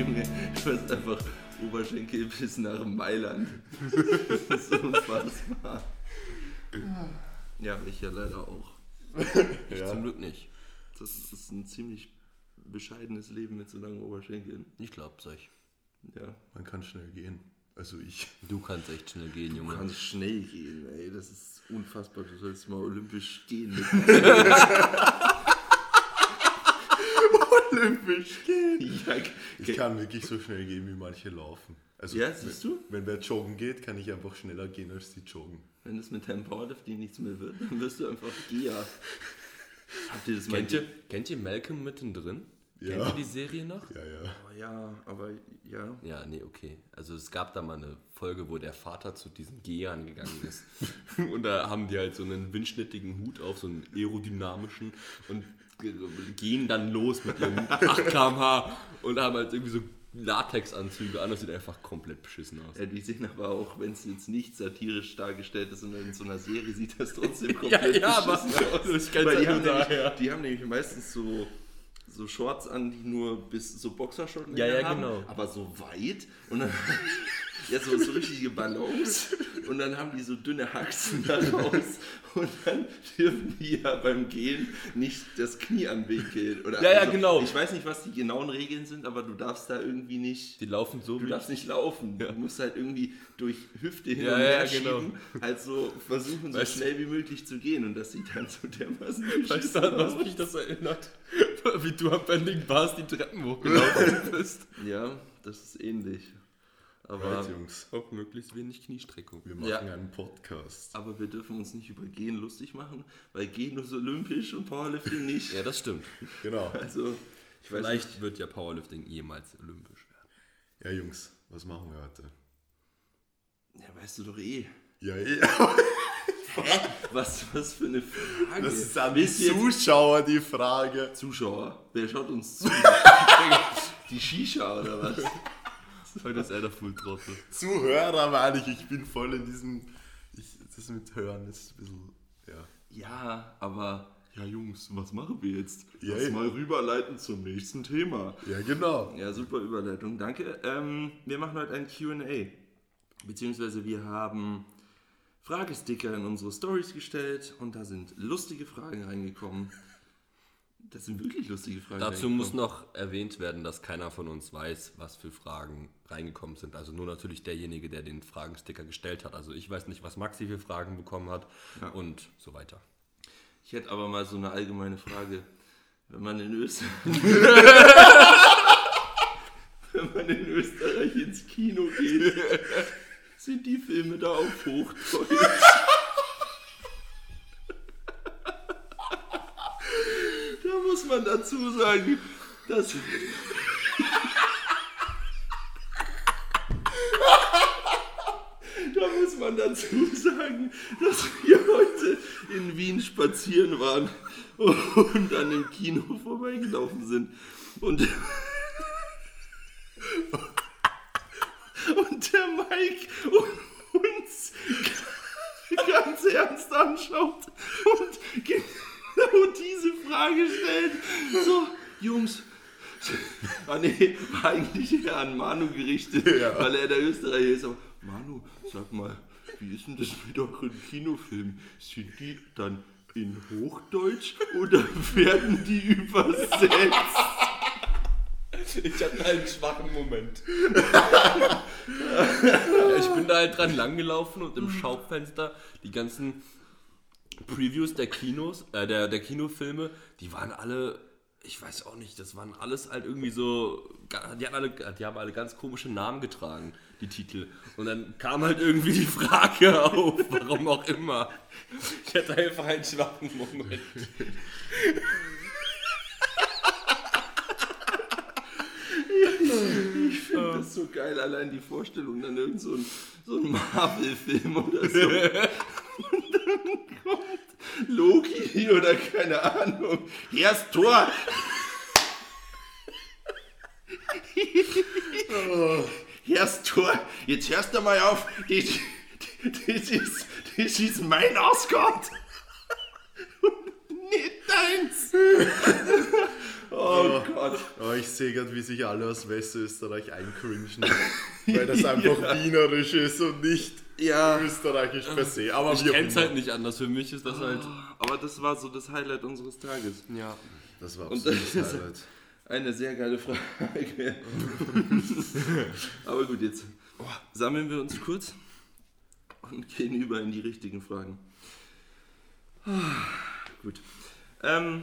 Junge, du hast einfach Oberschenkel bis nach Mailand. Das ist unfassbar. Ja, ich ja leider auch. Ich Ja. zum Glück nicht. Das ist ein ziemlich bescheidenes Leben mit so langen Oberschenkeln. Ich glaub's euch. Ja. Man kann schnell gehen. Also ich. Du kannst echt schnell gehen, Du Junge. kannst schnell gehen, ey. Das ist unfassbar. Du sollst mal olympisch gehen mit Olympisch gehen. ja, Ich kann wirklich so schnell gehen, wie manche laufen. Also Ja, siehst du? Wenn wer joggen geht, kann ich einfach schneller gehen, als die joggen. Wenn es mit deinem Powerlifting nichts mehr wird, dann wirst du einfach Geher. Habt ihr das mal Kennt ihr, kennt ihr Malcolm mittendrin? Ja. Kennt ihr die Serie noch? Ja, ja. Oh, ja, aber ja. Ja, nee, okay. Also es gab da mal eine Folge, wo der Vater zu diesen Gehern gegangen ist. und da haben die halt so einen windschnittigen Hut auf, so einen aerodynamischen und gehen dann los mit ihrem 8 km/h und haben halt irgendwie so Latexanzüge an. Das sieht einfach komplett beschissen aus. Ja, die sehen aber auch, wenn es jetzt nicht satirisch dargestellt ist, sondern in so einer Serie sieht das trotzdem Ja, komplett ja, aber beschissen aus. ich kenn's Weil die haben, nämlich, daher. die haben nämlich meistens so, so Shorts an, die nur bis so Boxershorts Ja, ja, haben, genau. aber so weit und dann ja, so, so richtige Ballons und dann haben die so dünne Haxen da raus und dann dürfen die ja beim Gehen nicht das Knie anwinkeln. Oder Ja, ja, genau. Ich weiß nicht, was die genauen Regeln sind, aber du darfst da irgendwie nicht Die laufen so Du darfst nicht laufen. Du musst halt irgendwie durch Hüfte hin Ja, und ja, her genau. schieben, halt so versuchen, so Weißt schnell wie möglich zu gehen. Und das sieht dann so dermaßen Weißt du, an was mich das erinnert? Wie du am Bending Bars die Treppen hochgelaufen bist. Ja, das ist ähnlich. Aber, Right, Jungs. Auf möglichst wenig Kniestreckung. Wir machen Ja. einen Podcast. aber wir dürfen uns nicht über Gehen lustig machen, weil Gehen ist olympisch und Powerlifting nicht. Ja, das stimmt. Genau. Also, ich weiß Vielleicht wird ja Powerlifting jemals olympisch werden. Ja, Jungs, was machen wir heute? Ja, weißt du doch eh. Ja, eh. Was, was für eine Frage. Das ist an die Zuschauer die Frage. Zuschauer. Wer schaut uns zu? Die Shisha oder was? Heute ist er der Fulltrottel. Zuhörer meine ich, ich bin voll in diesem. Ich, das mit Hören ist ein bisschen. Ja. Ja, aber. Ja, Jungs, was machen wir jetzt? Ja, Lass mal rüberleiten zum nächsten Thema. Ja, genau. Ja, super Überleitung, danke. Ähm, wir machen heute ein QA. Beziehungsweise wir haben Fragesticker in unsere Stories gestellt und da sind lustige Fragen reingekommen. Das sind wirklich lustige Fragen. Dazu muss noch erwähnt werden, dass keiner von uns weiß, was für Fragen reingekommen sind. Also nur natürlich derjenige, der den Fragensticker gestellt hat. Also ich weiß nicht, was Maxi für Fragen bekommen hat und so weiter. Ich hätte aber mal so eine allgemeine Frage. Wenn man in Österreich. Wenn man in Österreich ins Kino geht, sind die Filme da auf Hochdeutsch. Da muss man dazu sagen, dass. Da muss man dazu sagen, dass wir heute in Wien spazieren waren und an dem Kino vorbeigelaufen sind. Und, und der Mike uns ganz ernst anschaut und genau diese Frage stellt. So, Jungs. Ah nee, war eigentlich eher an Manu gerichtet, Ja. weil er der Österreicher ist. Aber Manu, sag mal, wie ist denn das mit euren Kinofilmen? Sind die dann in Hochdeutsch oder werden die übersetzt? Ich hatte einen schwachen Moment. ich bin da halt dran langgelaufen und im Schaufenster die ganzen Previews der Kinos, äh, der, der Kinofilme, die waren alle, ich weiß auch nicht, das waren alles halt irgendwie so, die, hatten alle, die haben alle ganz komische Namen getragen, die Titel. Und dann kam halt irgendwie die Frage auf, warum auch immer. Ich hatte einfach einen schwachen Moment. Ich finde das so geil, allein die Vorstellung, dann irgend so ein, so ein Marvel-Film oder so. Und dann kommt Loki oder keine Ahnung. Hier ist Tor. Hier ist Tor. Jetzt hörst du mal auf. Das, das, ist, das ist mein Asgard. Und nicht deins. Oh Gott. Oh, Aber ich sehe gerade, wie sich alle aus Westösterreich eincringen, weil das einfach wienerisch ist und nicht Ja. österreichisch per se. Aber Ich kenn's immer. halt nicht anders. Für mich ist das halt. Aber das war so das Highlight unseres Tages. Ja. Das war Und absolutes das- Highlight. Eine sehr geile Frage. Aber gut, jetzt sammeln wir uns kurz und gehen über in die richtigen Fragen. Gut. Ähm,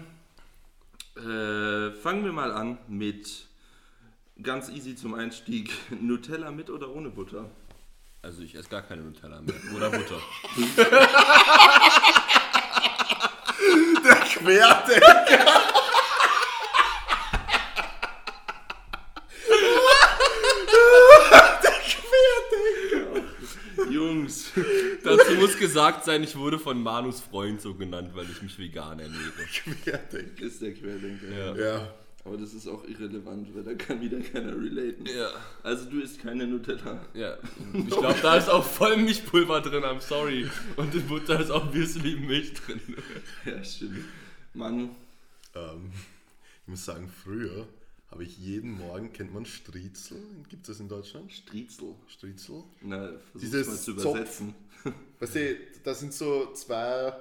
äh, fangen wir mal an mit ganz easy zum Einstieg. Nutella mit oder ohne Butter? Also ich esse gar keine Nutella mehr. Oder Butter. Querdenker! Jungs. Dazu muss gesagt sein, ich wurde von Manus Freund so genannt, weil ich mich vegan ernähre. Querdenker. Ist der Querdenker. Ja. Ja. Aber das ist auch irrelevant, weil da kann wieder keiner relaten. Ja. Also du isst keine Nutella. Ja. Ich glaube, da ist auch voll Milchpulver drin, I'm sorry. Und in Butter ist auch obviously Milch drin. Ja, stimmt. Mann, Ähm, ich muss sagen, früher habe ich jeden Morgen, kennt man Striezel? Gibt es das in Deutschland? Striezel. Striezel? Na, versuch's Dieses mal zu Zopf. Weißt du, das sind so zwei,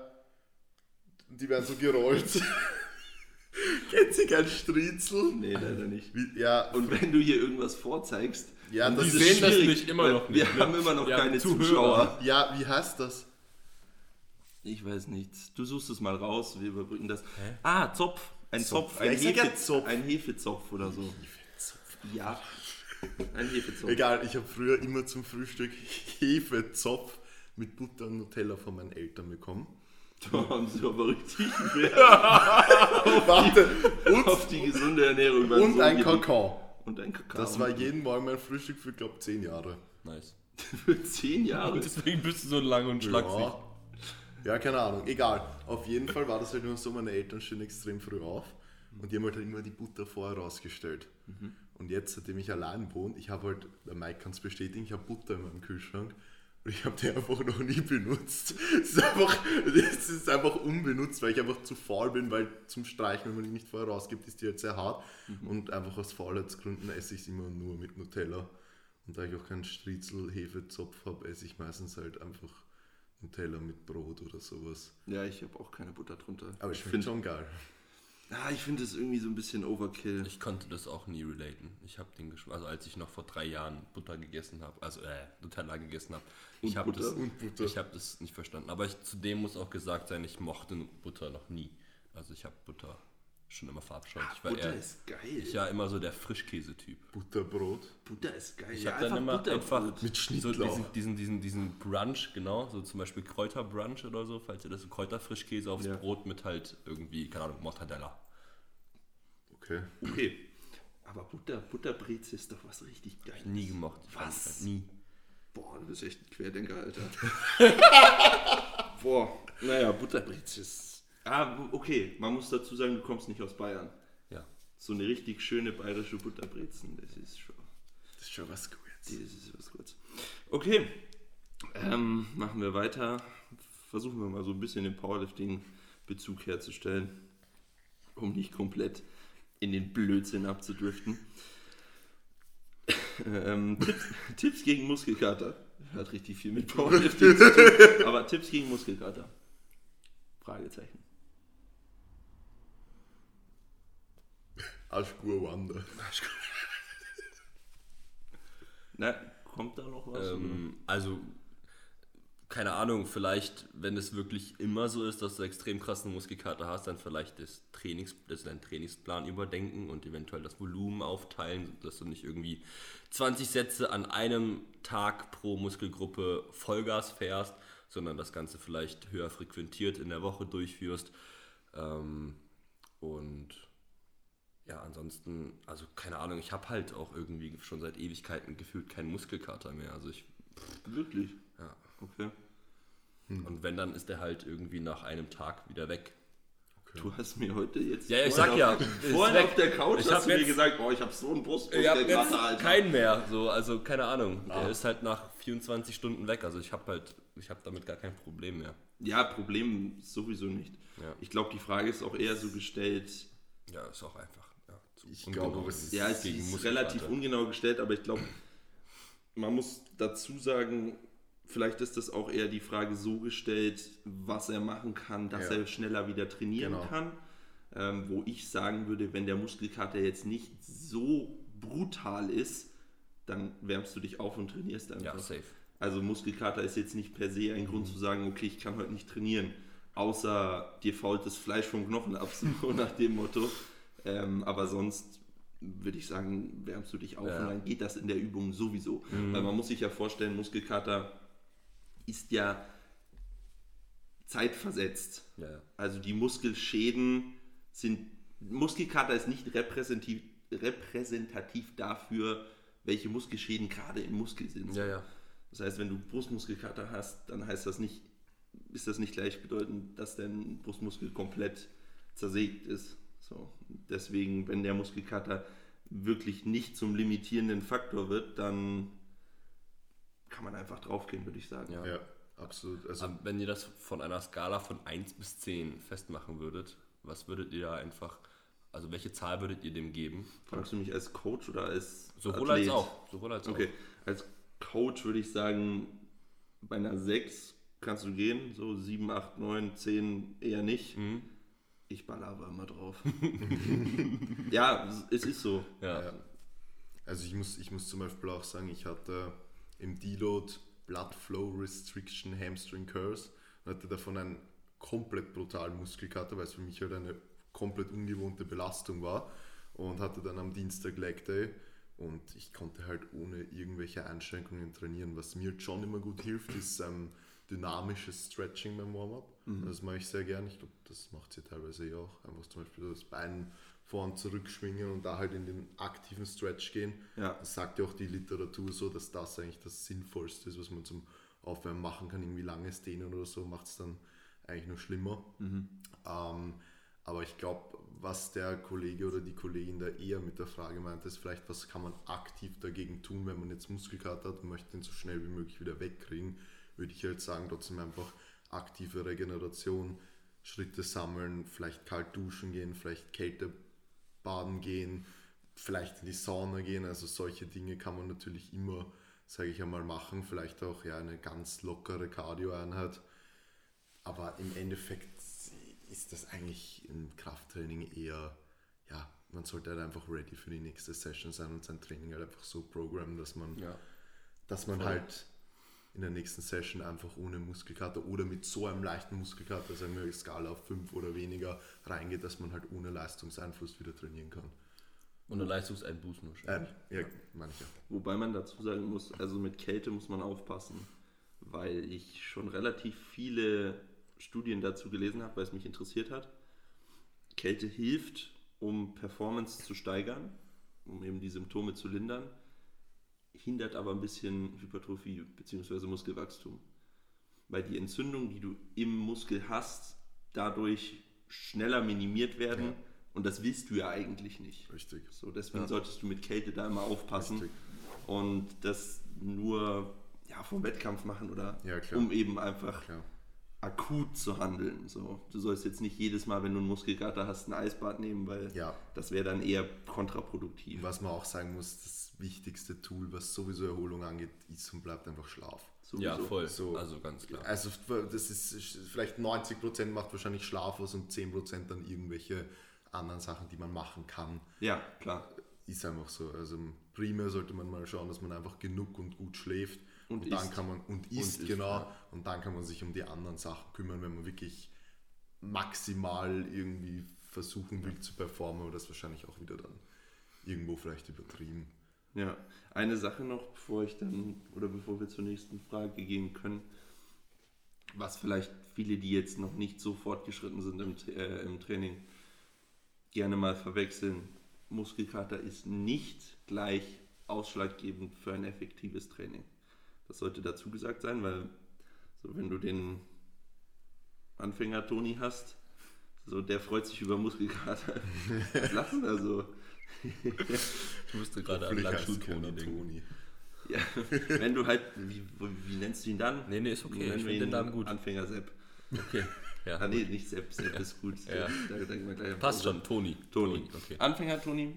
die werden so gerollt. Kennt sich ein Striezel? Nee, leider nicht. Wie, ja, Und wenn du hier irgendwas vorzeigst, ja, das Die ist sehen das nicht immer noch wir nicht. ne? haben immer noch Ja, keine Zuhörer. Zuschauer. Ja, wie heißt das? Ich weiß nichts. Du suchst es mal raus, wir überbrücken das. Ah, Zopf. Ein Zopf. Zopf. Ein, Ja, ich sag ja Hefe Zopf. ein Hefezopf oder so. Ja. Ein Hefezopf. Egal, ich habe früher immer zum Frühstück Hefezopf mit Butter und Nutella von meinen Eltern bekommen. Da haben sie aber richtig Wert Warte, auf die gesunde Ernährung. und Sohn ein. Kakao. Und ein Kakao. Das war jeden Morgen mein Frühstück für, glaube 10 Jahre. Nice. für zehn Jahre. Und deswegen bist du so lang und schlaksig. Ja. ja, keine Ahnung. Egal. Auf jeden Fall war das halt nur so, meine Eltern stehen extrem früh auf und die haben halt immer die Butter vorher rausgestellt. Und jetzt, seitdem ich allein wohne, ich habe halt, der Mike kann es bestätigen, ich habe Butter in meinem Kühlschrank und ich habe die einfach noch nie benutzt. Es ist einfach, es ist einfach unbenutzt, weil ich einfach zu faul bin, weil zum Streichen, wenn man die nicht vorher rausgibt, ist die halt sehr hart. Und einfach aus Faulheitsgründen esse ich es immer nur mit Nutella. Und da ich auch keinen Striezel-Hefezopf habe, esse ich meistens halt einfach Nutella mit Brot oder sowas. Ja, ich habe auch keine Butter drunter. Aber ich finde finde schon geil. Ah, ich find das irgendwie so ein bisschen Overkill. Ich konnte das auch nie relaten. Ich habe den Geschmack, also als ich noch vor drei Jahren Butter gegessen habe, also äh, Nutella gegessen habe, ich habe das, ich habe das nicht verstanden. Aber ich, zudem muss auch gesagt sein, ich mochte Butter noch nie. Also ich habe Butter schon immer verabscheut. Ich war Butter eher, ist geil. ich war immer so der Frischkäse-Typ. Butterbrot. Butter ist geil. Ich ja, habe dann immer einfach Mit so Schnittlauch. diesen, diesen, diesen, diesen Brunch, genau, so zum Beispiel Kräuterbrunch oder so, falls ihr das, so Kräuterfrischkäse aufs Ja. Brot mit halt irgendwie, keine Ahnung, Mortadella. Okay. Okay. Aber Butter, Butterbreze ist doch was richtig Geiles. Nie gemocht. Ich Was? halt nie. Boah, du bist echt ein Querdenker, Alter. Boah, naja, Butterbreze ist... Ah, okay, man muss dazu sagen, du kommst nicht aus Bayern. Ja. So eine richtig schöne bayerische Butterbrezen, das ist schon... Das ist schon was Gutes. Das ist was kurz. Okay, ähm, machen wir weiter. Versuchen wir mal so ein bisschen den Powerlifting-Bezug herzustellen, um nicht komplett in den Blödsinn abzudriften. ähm, Tipps, Tipps gegen Muskelkater. Hat richtig viel mit Powerlifting zu tun. Aber Tipps gegen Muskelkater. Fragezeichen. Aschgur Wander. Na, kommt da noch was? Ähm, also, keine Ahnung, vielleicht, wenn es wirklich immer so ist, dass du extrem krassen Muskelkater hast, dann vielleicht das Trainings, das deinen Trainingsplan überdenken und eventuell das Volumen aufteilen, dass du nicht irgendwie 20 Sätze an einem Tag pro Muskelgruppe Vollgas fährst, sondern das Ganze vielleicht höher frequentiert in der Woche durchführst. Ähm, und ja, ansonsten, also keine Ahnung, ich habe halt auch irgendwie schon seit Ewigkeiten gefühlt keinen Muskelkater mehr. Also ich, Wirklich? ja. Okay. Und wenn, dann ist der halt irgendwie nach einem Tag wieder weg. Du hast mir heute jetzt. Ja, ja, ich vorhin sag ja, auf- ist Vorhin auf der Couch Ich hast hab du mir gesagt, oh, ich habe so einen Ich habe jetzt Brustmuskelkater, Alter. keinen mehr, so, also keine Ahnung. Der ist halt nach 24 Stunden weg. Also ich habe halt, ich habe damit gar kein Problem mehr. Ja, Problem sowieso nicht. Ja. Ich glaube, die Frage ist auch eher so gestellt, Ja, ist auch einfach. Ja, Ich Ungenau. glaube, es ist Ja, es ist relativ ungenau gestellt, aber ich glaube, man muss dazu sagen, vielleicht ist das auch eher die Frage so gestellt, was er machen kann, dass Ja. er schneller wieder trainieren Genau. kann. Ähm, wo ich sagen würde, wenn der Muskelkater jetzt nicht so brutal ist, dann wärmst du dich auf und trainierst einfach. Ja, safe. Also Muskelkater ist jetzt nicht per se ein Grund zu sagen, okay, ich kann heute nicht trainieren, außer dir fault das Fleisch vom Knochen ab, so nach dem Motto. Ähm, aber sonst würde ich sagen, wärmst du dich auf Ja. und dann geht das in der Übung sowieso. Weil man muss sich ja vorstellen, Muskelkater ist ja zeitversetzt. Ja. Also die Muskelschäden sind, Muskelkater ist nicht repräsentativ, repräsentativ dafür, welche Muskelschäden gerade im Muskel sind. Ja, ja. Das heißt, wenn du Brustmuskelkater hast, dann heißt das nicht, ist das nicht gleichbedeutend, dass dein Brustmuskel komplett zersägt ist. So. Deswegen, wenn der Muskelkater wirklich nicht zum limitierenden Faktor wird, dann kann man einfach draufgehen, würde ich sagen. Ja. Ja, absolut. Also, Aber wenn ihr das von einer Skala von 1 bis 10 festmachen würdet, was würdet ihr da einfach, also welche Zahl würdet ihr dem geben? Fragst du mich als Coach oder als Sowohl Athlet? als auch. Sowohl als Okay, als Coach würde ich sagen, bei einer 6 kannst du gehen, so 7, 8, 9, 10 eher nicht. Mhm. Ich baller aber immer drauf. ja, es ist so. Ja. Ja. Also ich muss, ich muss zum Beispiel auch sagen, ich hatte im Deload Blood Flow Restriction Hamstring Curse und hatte davon einen komplett brutalen Muskelkater, weil es für mich halt eine komplett ungewohnte Belastung war und hatte dann am Dienstag Leg Day und ich konnte halt ohne irgendwelche Einschränkungen trainieren. Was mir schon immer gut hilft, ist ähm, dynamisches Stretching beim Warm-up. Das mache ich sehr gern. Ich glaube, das macht sie teilweise ja auch. Einfach zum Beispiel das Bein vor und zurück schwingen und da halt in den aktiven Stretch gehen. Ja. Das sagt ja auch die Literatur so, dass das eigentlich das Sinnvollste ist, was man zum Aufwärmen machen kann. Irgendwie langes Dehnen oder so macht es dann eigentlich nur schlimmer. Ähm, aber ich glaube, was der Kollege oder die Kollegin da eher mit der Frage meint, ist vielleicht, was kann man aktiv dagegen tun, wenn man jetzt Muskelkater hat und möchte ihn so schnell wie möglich wieder wegkriegen, würde ich halt sagen, trotzdem einfach aktive Regeneration, Schritte sammeln, vielleicht kalt duschen gehen, vielleicht Kälte baden gehen, vielleicht in die Sauna gehen. Also solche Dinge kann man natürlich immer, sage ich einmal, machen. Vielleicht auch ja eine ganz lockere Cardio-Einheit. Aber im Endeffekt ist das eigentlich im Krafttraining eher, ja, man sollte halt einfach ready für die nächste Session sein und sein Training halt einfach so programmen, dass man, Ja. dass man halt in der nächsten Session einfach ohne Muskelkater oder mit so einem leichten Muskelkater, sagen wir Skala auf 5 oder weniger, reingeht, dass man halt ohne Leistungseinfluss wieder trainieren kann. Und eine Leistungseinbußen wahrscheinlich. Ähm, ja, manche. Wobei man dazu sagen muss, also mit Kälte muss man aufpassen, weil ich schon relativ viele Studien dazu gelesen habe, weil es mich interessiert hat. Kälte hilft, um Performance zu steigern, um eben die Symptome zu lindern, hindert aber ein bisschen Hypertrophie bzw. Muskelwachstum. Weil die Entzündungen, die du im Muskel hast, dadurch schneller minimiert werden Ja. und das willst du ja eigentlich nicht. Richtig. So, deswegen Ja. solltest du mit Kälte da immer aufpassen Richtig. und das nur ja, vom Wettkampf machen oder Ja, um eben einfach Klar. Akut zu handeln. So, du sollst jetzt nicht jedes Mal, wenn du einen Muskelkater hast, ein Eisbad nehmen, weil Ja. das wäre dann eher kontraproduktiv. Was man auch sagen muss, das wichtigste Tool, was sowieso Erholung angeht, ist und bleibt einfach Schlaf. Sowieso. Ja, voll. So. Also ganz klar. Also das ist vielleicht 90% macht wahrscheinlich Schlaf aus und 10% dann irgendwelche anderen Sachen, die man machen kann. Ja, klar. Ist einfach so. Also primär sollte man mal schauen, dass man einfach genug und gut schläft. Und Und, dann kann man und isst, genau. ja. Und dann kann man sich um die anderen Sachen kümmern, wenn man wirklich maximal irgendwie versuchen will zu performen, aber das ist wahrscheinlich auch wieder dann irgendwo vielleicht übertrieben. Ja, eine Sache noch, bevor ich dann oder bevor wir zur nächsten Frage gehen können, was vielleicht viele, die jetzt noch nicht so fortgeschritten sind im, äh, im Training, gerne mal verwechseln. Muskelkater ist nicht gleich ausschlaggebend für ein effektives Training. Das sollte dazu gesagt sein, weil so wenn du den Anfänger Toni hast, so der freut sich über Muskelkater. Was lassen da so? Ich musste gerade an keiner denken. Toni. Ja, wenn du halt, wie, wie nennst du ihn dann? Nee, nee, ist okay. Nennen Ich wir finde den ihn Namen gut. Anfänger Sepp. Okay. Ja. Ah nee, nicht Sepp, Sepp ist gut. Ja. Da an Passt schon, Toni. Toni. Okay. Anfänger Toni,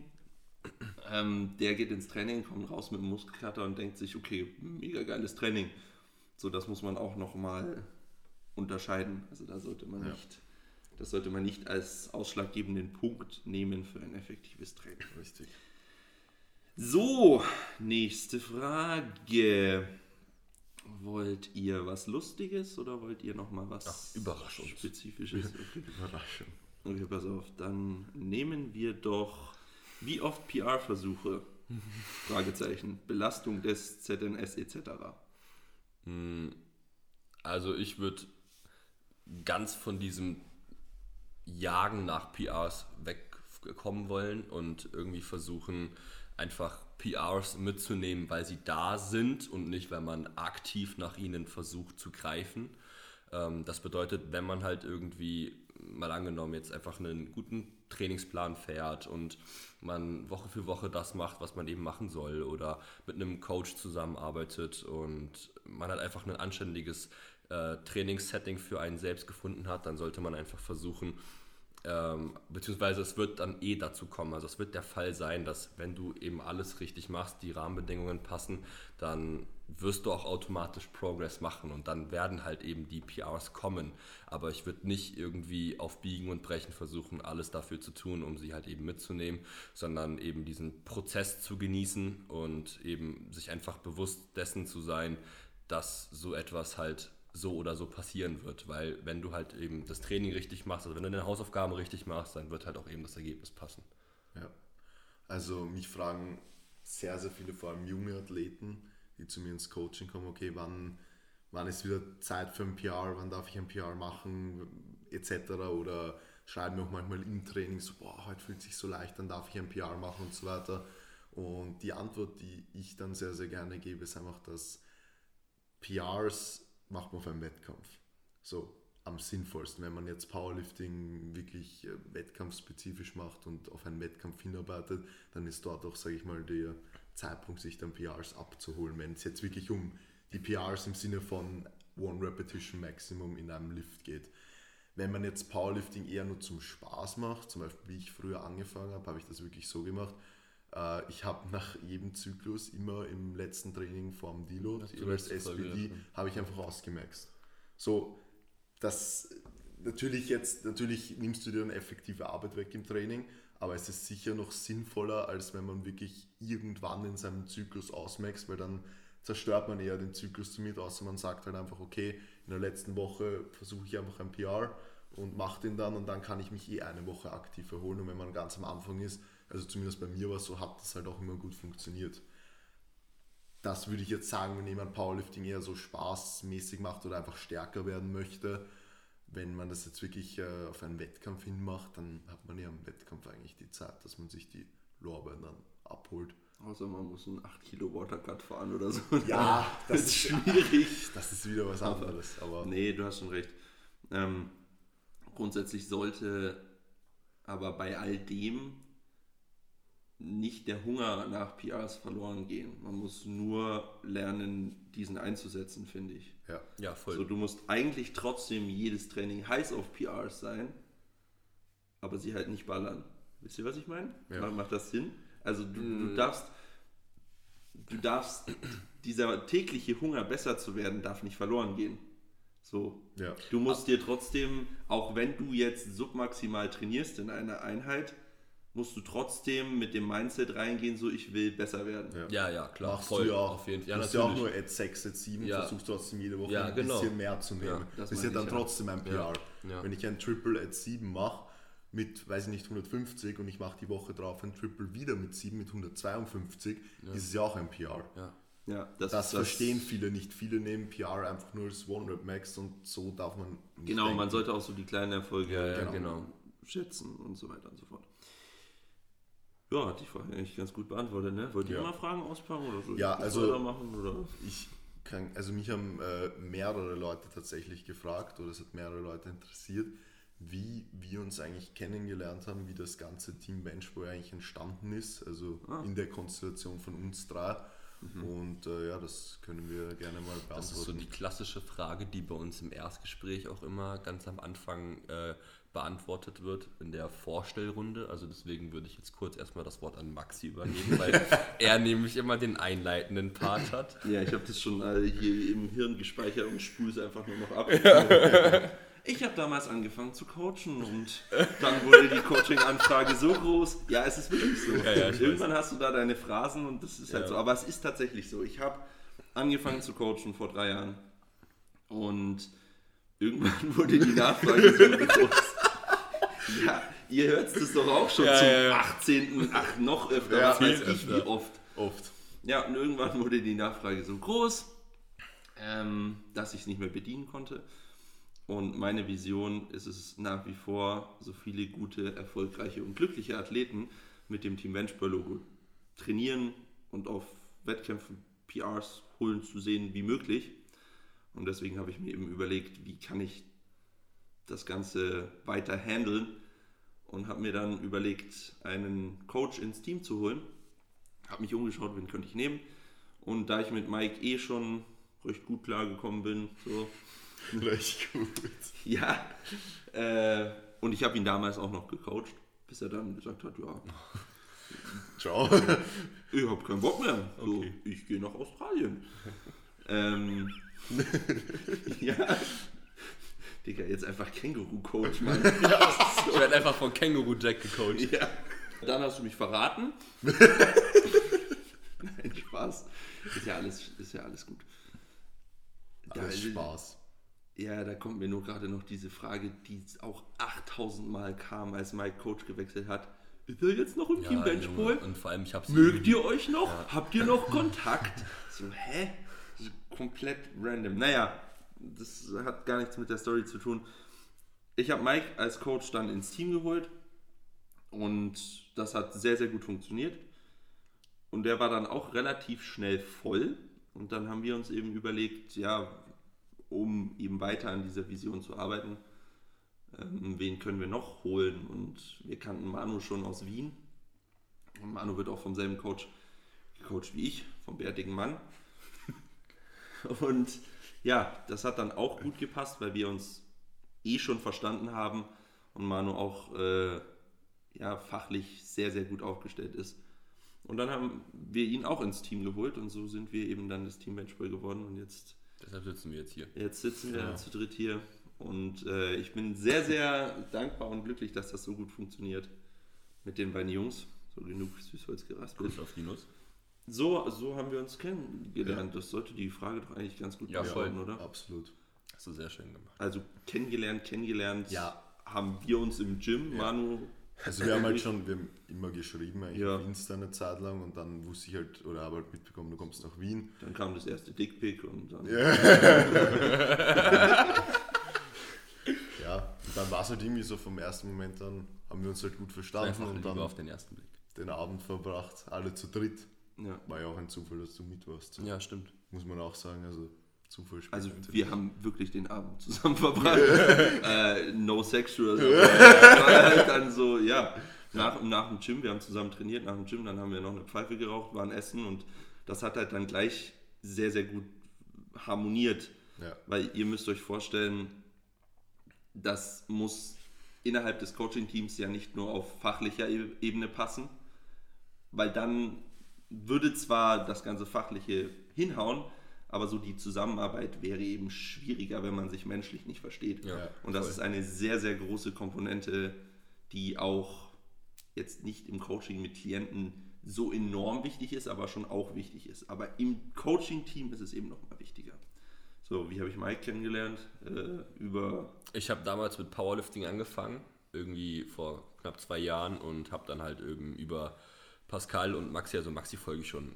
Ähm, der geht ins Training, kommt raus mit einem Muskelkater und denkt sich, okay, mega geiles Training. So, das muss man auch nochmal unterscheiden. Also da sollte man Ja. nicht, das sollte man nicht als ausschlaggebenden Punkt nehmen für ein effektives Training. Richtig. So, nächste Frage. Wollt ihr was Lustiges oder wollt ihr noch mal was Ach, überrasch uns. Spezifisches? Okay. Überraschung. okay, pass auf. Dann nehmen wir doch wie oft PR-Versuche? Fragezeichen. Belastung des ZNS etc. Also ich würde ganz von diesem Jagen nach PRs wegkommen wollen und irgendwie versuchen, einfach PRs mitzunehmen, weil sie da sind und nicht, weil man aktiv nach ihnen versucht zu greifen. Ähm, das bedeutet, wenn man halt irgendwie, mal angenommen, jetzt einfach einen guten Trainingsplan fährt und man Woche für Woche das macht, was man eben machen soll oder mit einem Coach zusammenarbeitet und man halt einfach ein anständiges äh, Trainingssetting für einen selbst gefunden hat, dann sollte man einfach versuchen, ähm, beziehungsweise es wird dann eh dazu kommen. Also es wird der Fall sein, dass wenn du eben alles richtig machst, die Rahmenbedingungen passen, dann wirst du auch automatisch Progress machen und dann werden halt eben die PRs kommen. Aber ich würde nicht irgendwie auf Biegen und Brechen versuchen, alles dafür zu tun, um sie halt eben mitzunehmen, sondern eben diesen Prozess zu genießen und eben sich einfach bewusst dessen zu sein, dass so etwas halt so oder so passieren wird, weil wenn du halt eben das Training richtig machst, also wenn du deine Hausaufgaben richtig machst, dann wird halt auch eben das Ergebnis passen. Ja. Also mich fragen sehr, sehr viele, vor allem junge Athleten, die zu mir ins Coaching kommen, okay, wann, wann ist wieder Zeit für ein PR, wann darf ich ein PR machen, etc. Oder schreiben mir auch manchmal im Training so, boah, heute fühlt sich so leicht, dann darf ich ein PR machen und so weiter. Und die Antwort, die ich dann sehr, sehr gerne gebe, ist einfach, dass PRs macht man auf einem Wettkampf. So am sinnvollsten, wenn man jetzt Powerlifting wirklich äh, wettkampfspezifisch macht und auf einen Wettkampf hinarbeitet, dann ist dort auch, sage ich mal, der Zeitpunkt, sich dann PRs abzuholen. Wenn es jetzt wirklich um die PRs im Sinne von One Repetition Maximum in einem Lift geht. Wenn man jetzt Powerlifting eher nur zum Spaß macht, zum Beispiel wie ich früher angefangen habe, habe ich das wirklich so gemacht. Äh, Ich habe nach jedem Zyklus immer im letzten Training vorm Deload, jeweils SPD, habe ich einfach ausgemaxt. So, das natürlich jetzt, natürlich nimmst du dir eine effektive Arbeit weg im Training, aber es ist sicher noch sinnvoller, als wenn man wirklich irgendwann in seinem Zyklus ausmaxt, weil dann zerstört man eher den Zyklus damit, außer man sagt halt einfach, okay, in der letzten Woche versuche ich einfach ein PR und mache den dann und dann kann ich mich eh eine Woche aktiv erholen und wenn man ganz am Anfang ist, also zumindest bei mir war es so, hat das halt auch immer gut funktioniert das würde ich jetzt sagen, wenn jemand Powerlifting eher so spaßmäßig macht oder einfach stärker werden möchte. Wenn man das jetzt wirklich äh, auf einen Wettkampf hinmacht, dann hat man ja am Wettkampf eigentlich die Zeit, dass man sich die Lorbeeren dann abholt. Außer man muss einen 8 Kilo Watercut fahren oder so. Ja, das ist schwierig. Das ist wieder was anderes. Aber Nee, du hast schon recht. Ähm, grundsätzlich sollte aber bei all dem nicht der Hunger nach PRs verloren gehen. Man muss nur lernen, diesen einzusetzen, finde ich. ja, Ja, voll. Also du musst eigentlich trotzdem jedes Training heiß auf PRs sein, aber sie halt nicht ballern. Wisst ihr, was ich meine? Ja. Macht- Macht das Sinn? Also du, du darfst, du darfst, dieser tägliche Hunger besser zu werden, darf nicht verloren gehen. So. ja. Du musst dir trotzdem, auch wenn du jetzt submaximal trainierst in einer Einheit, musst du trotzdem mit dem Mindset reingehen, so ich will besser werden. Ja. ja, ja, klar, Machst voll, du ja auch. auf jeden Fall. Ja, du hast ja auch nur Ad 6, Ad 7, Ja. versuchst trotzdem jede Woche Ja, ein genau. bisschen mehr zu nehmen. Ja, das das ist ja dann ich, ja. trotzdem ein PR. Ja, ja. Wenn ich ein Triple Ad 7 mache mit, weiß ich nicht, 150 und ich mache die Woche drauf ein Triple wieder mit 7 mit 152, ist es ja auch ein PR. Ja. Ja, Das, verstehen viele nicht. Viele nehmen PR einfach nur als One-Rep-Max und so darf man nicht Genau, denken. man sollte auch so die kleinen Erfolge Ja, ja, genau. genau. schätzen und so weiter und so fort. Ja, hat die Frage eigentlich ganz gut beantwortet, ne? Wollt ihr Ja. mal Fragen auspacken oder so? Ja, also- machen oder? Ich kann, also mich haben äh, mehrere Leute tatsächlich gefragt oder es hat mehrere Leute interessiert, wie wir uns eigentlich kennengelernt haben, wie das ganze Team Benchboy eigentlich entstanden ist, also Ah. in der Konstellation von uns drei. Und äh, ja, das können wir gerne mal beantworten. Das ist so die klassische Frage, die bei uns im Erstgespräch auch immer ganz am Anfang äh, beantwortet wird in der Vorstellrunde. Also deswegen würde ich jetzt kurz erstmal das Wort an Maxi übernehmen, weil er nämlich immer den einleitenden Part hat. Ja, ich habe das schon äh, hier im Hirn gespeichert und spule es einfach nur noch ab. Ich habe damals angefangen zu coachen und dann wurde die Coaching-Anfrage so groß. Ja, es ist wirklich so. Ja, ja, Irgendwann hast du da deine Phrasen und das ist halt Ja. so. Aber es ist tatsächlich so. Ich habe angefangen zu coachen vor drei Jahren und irgendwann wurde die Nachfrage so groß. Ja, ihr hört es doch auch schon zum ja, ja. 18. Ach, noch öfter. Ja, weiß ich, wie oft. Oft. Ja, und irgendwann wurde die Nachfrage so groß, ähm, dass ich es nicht mehr bedienen konnte. Und meine Vision ist es nach wie vor, so viele gute, erfolgreiche und glückliche Athleten mit dem Team Ventspur-Logo trainieren und auf Wettkämpfen PRs holen zu sehen wie möglich. Und deswegen habe ich mir eben überlegt, wie kann ich das Ganze weiter handeln und habe mir dann überlegt, einen Coach ins Team zu holen habe mich umgeschaut, wen könnte ich nehmen. Und da ich mit Mike eh schon recht gut klargekommen bin, so, Recht gut. ja, äh, und ich habe ihn damals auch noch gecoacht, bis er dann gesagt hat, ja, Ciao. ich habe keinen Bock mehr, so, ich gehe nach Australien. ähm, ja, Digga, jetzt einfach Känguru-Coach, Mann. Ich werde einfach von Känguru Jack gecoacht. Ja. Dann hast du mich verraten. Nein, Spaß. Ist ja alles, ist ja alles gut. Da- Alles Spaß. Ja, da kommt mir nur gerade noch diese Frage, die auch 8000 Mal kam, als Mike Coach gewechselt hat. Ist er jetzt noch im Team Ja, Benchboy? Junge, und vor allem, ich habe Mögt ihr euch noch? Habt ihr noch Kontakt? So, hä? So komplett random. Naja, das hat gar nichts mit der Story zu tun. Ich habe Mike als Coach dann ins Team geholt und das hat sehr, sehr gut funktioniert. Und der war dann auch relativ schnell voll. Und dann haben wir uns eben überlegt, ja, um eben weiter an dieser Vision zu arbeiten, ähm, wen können wir noch holen? Und wir kannten Manu schon aus Wien. Und Manu wird auch vom selben Coach gecoacht wie ich, vom bärtigen Mann. Und ja, das hat dann auch gut gepasst, weil wir uns eh schon verstanden haben und Manu auch äh, ja, fachlich sehr, sehr gut aufgestellt ist. Und dann haben wir ihn auch ins Team geholt und so sind wir eben dann das Team Benchboy geworden und jetzt Deshalb sitzen wir jetzt hier. Jetzt sitzen wir zu dritt hier und äh, ich bin sehr, sehr dankbar und glücklich, dass das so gut funktioniert mit den beiden Jungs. So genug Süßholz geraspelt. Grüß auf Linus. So, so haben wir uns kennengelernt. Das sollte die Frage doch eigentlich ganz gut Ja, voll. beantworten, oder? Absolut. Hast du sehr schön gemacht. Also kennengelernt, kennengelernt Ja. haben wir uns im Gym. Manu, Also wir haben halt schon, wir haben immer geschrieben eigentlich Ja. auf Insta eine Zeit lang und dann wusste ich halt, oder habe halt mitbekommen, du kommst nach Wien. dann kam das erste Dickpick und dann Ja, und dann war es halt irgendwie so vom ersten Moment an, haben wir uns halt gut verstanden und dann auf den ersten Blick. den Abend verbracht, alle zu dritt. ja. War ja auch ein Zufall, dass du mit warst. Ja, stimmt. Muss man auch sagen, also Zufall spielt Also natürlich. wir haben wirklich den Abend zusammen verbracht. äh, no sexual. So. Halt dann so, ja, nach, nach dem Gym, wir haben zusammen trainiert, nach dem Gym, dann haben wir noch eine Pfeife geraucht, waren essen und das hat halt dann gleich sehr, sehr gut harmoniert. Ja. Weil ihr müsst euch vorstellen, das muss innerhalb des Coaching-Teams ja nicht nur auf fachlicher E- Ebene passen, weil dann würde zwar das ganze Fachliche hinhauen, aber so die Zusammenarbeit wäre eben schwieriger, wenn man sich menschlich nicht versteht. Ja, Und das voll. ist eine sehr, sehr große Komponente, die auch jetzt nicht im Coaching mit Klienten so enorm wichtig ist, aber schon auch wichtig ist. Aber im Coaching-Team ist es eben noch mal wichtiger. So, wie habe ich Mike kennengelernt? Äh, über Ich habe damals mit Powerlifting angefangen, irgendwie vor knapp zwei Jahren und habe dann halt irgendwie über Pascal und Maxi, also Maxi folge ich schon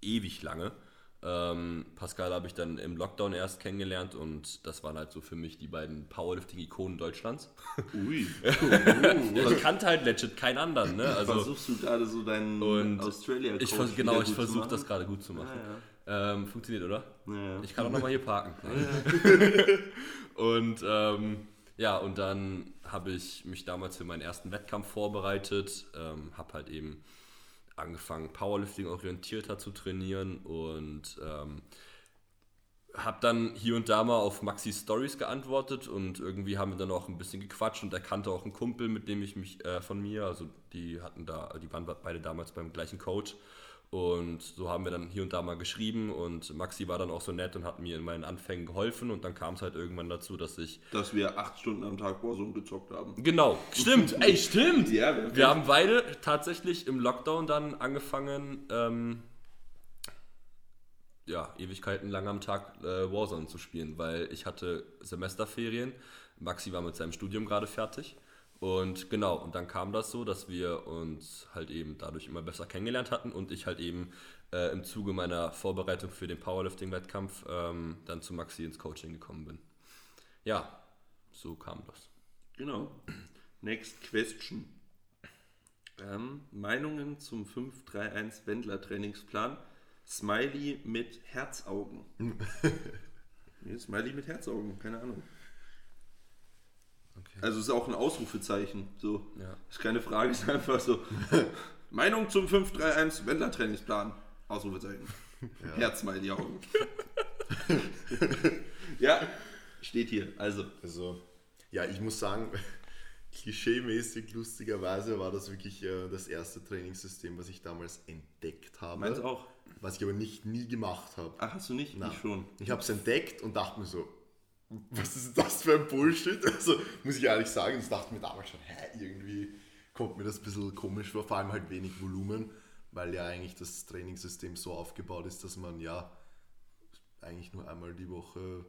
ewig lange. Ähm, Pascal habe ich dann im Lockdown erst kennengelernt und das waren halt so für mich die beiden Powerlifting-Ikonen Deutschlands. Ui. Ja, ich kannte halt legit keinen anderen, ne? Also Versuchst du gerade so deinen australia ich vers genau, ich versuche das gerade gut zu machen. Ähm, funktioniert, oder? Ja, ja. Ich kann auch nochmal hier parken. und ähm, ja, und dann habe ich mich damals für meinen ersten Wettkampf vorbereitet, ähm, habe halt eben angefangen, Powerlifting orientierter zu trainieren und ähm, habe dann hier und da mal auf Maxis Stories geantwortet und irgendwie haben wir dann auch ein bisschen gequatscht und er kannte auch einen Kumpel, mit dem ich mich äh, von mir, also die hatten da, die waren beide damals beim gleichen Coach und so haben wir dann hier und da mal geschrieben und Maxi war dann auch so nett und hat mir in meinen Anfängen geholfen und dann kam es halt irgendwann dazu, dass ich... Dass wir acht Stunden am Tag Warzone gezockt haben. Genau, stimmt, ey, stimmt! Ja, wir- wir haben beide tatsächlich im Lockdown dann angefangen, ähm, ja, Ewigkeiten lang am Tag äh, Warzone zu spielen, weil ich hatte Semesterferien, Maxi war mit seinem Studium gerade fertig und genau, und dann kam das so, dass wir uns halt eben dadurch immer besser kennengelernt hatten und ich halt eben äh, im Zuge meiner Vorbereitung für den Powerlifting-Wettkampf ähm, dann zu Maxi ins Coaching gekommen bin. Ja, so kam das. Genau. Next question. Ähm, Meinungen zum 531 Wendler Trainingsplan. Smiley mit Herzaugen. nee, Smiley mit Herzaugen, keine Ahnung. Also ist auch ein Ausrufezeichen. So. Ja. Ist keine Frage, ist einfach so. Meinung zum 531 Wendler Trainingsplan. Ausrufezeichen. Herzsmiley Augen. ja, steht hier. Also, Also, ja, ich muss sagen, klischeemäßig, lustigerweise war das wirklich äh, das erste Trainingssystem, was ich damals entdeckt habe. meins auch. Was ich aber nicht nie gemacht habe. Ach, hast du nicht? Nein. Ich schon. Ich habe es entdeckt und dachte mir so, was ist das für ein Bullshit? Also, muss ich ehrlich sagen, das dachte mir damals schon, hä, irgendwie kommt mir das ein bisschen komisch vor, vor allem halt wenig Volumen, weil ja eigentlich das Trainingssystem so aufgebaut ist, dass man ja eigentlich nur einmal die Woche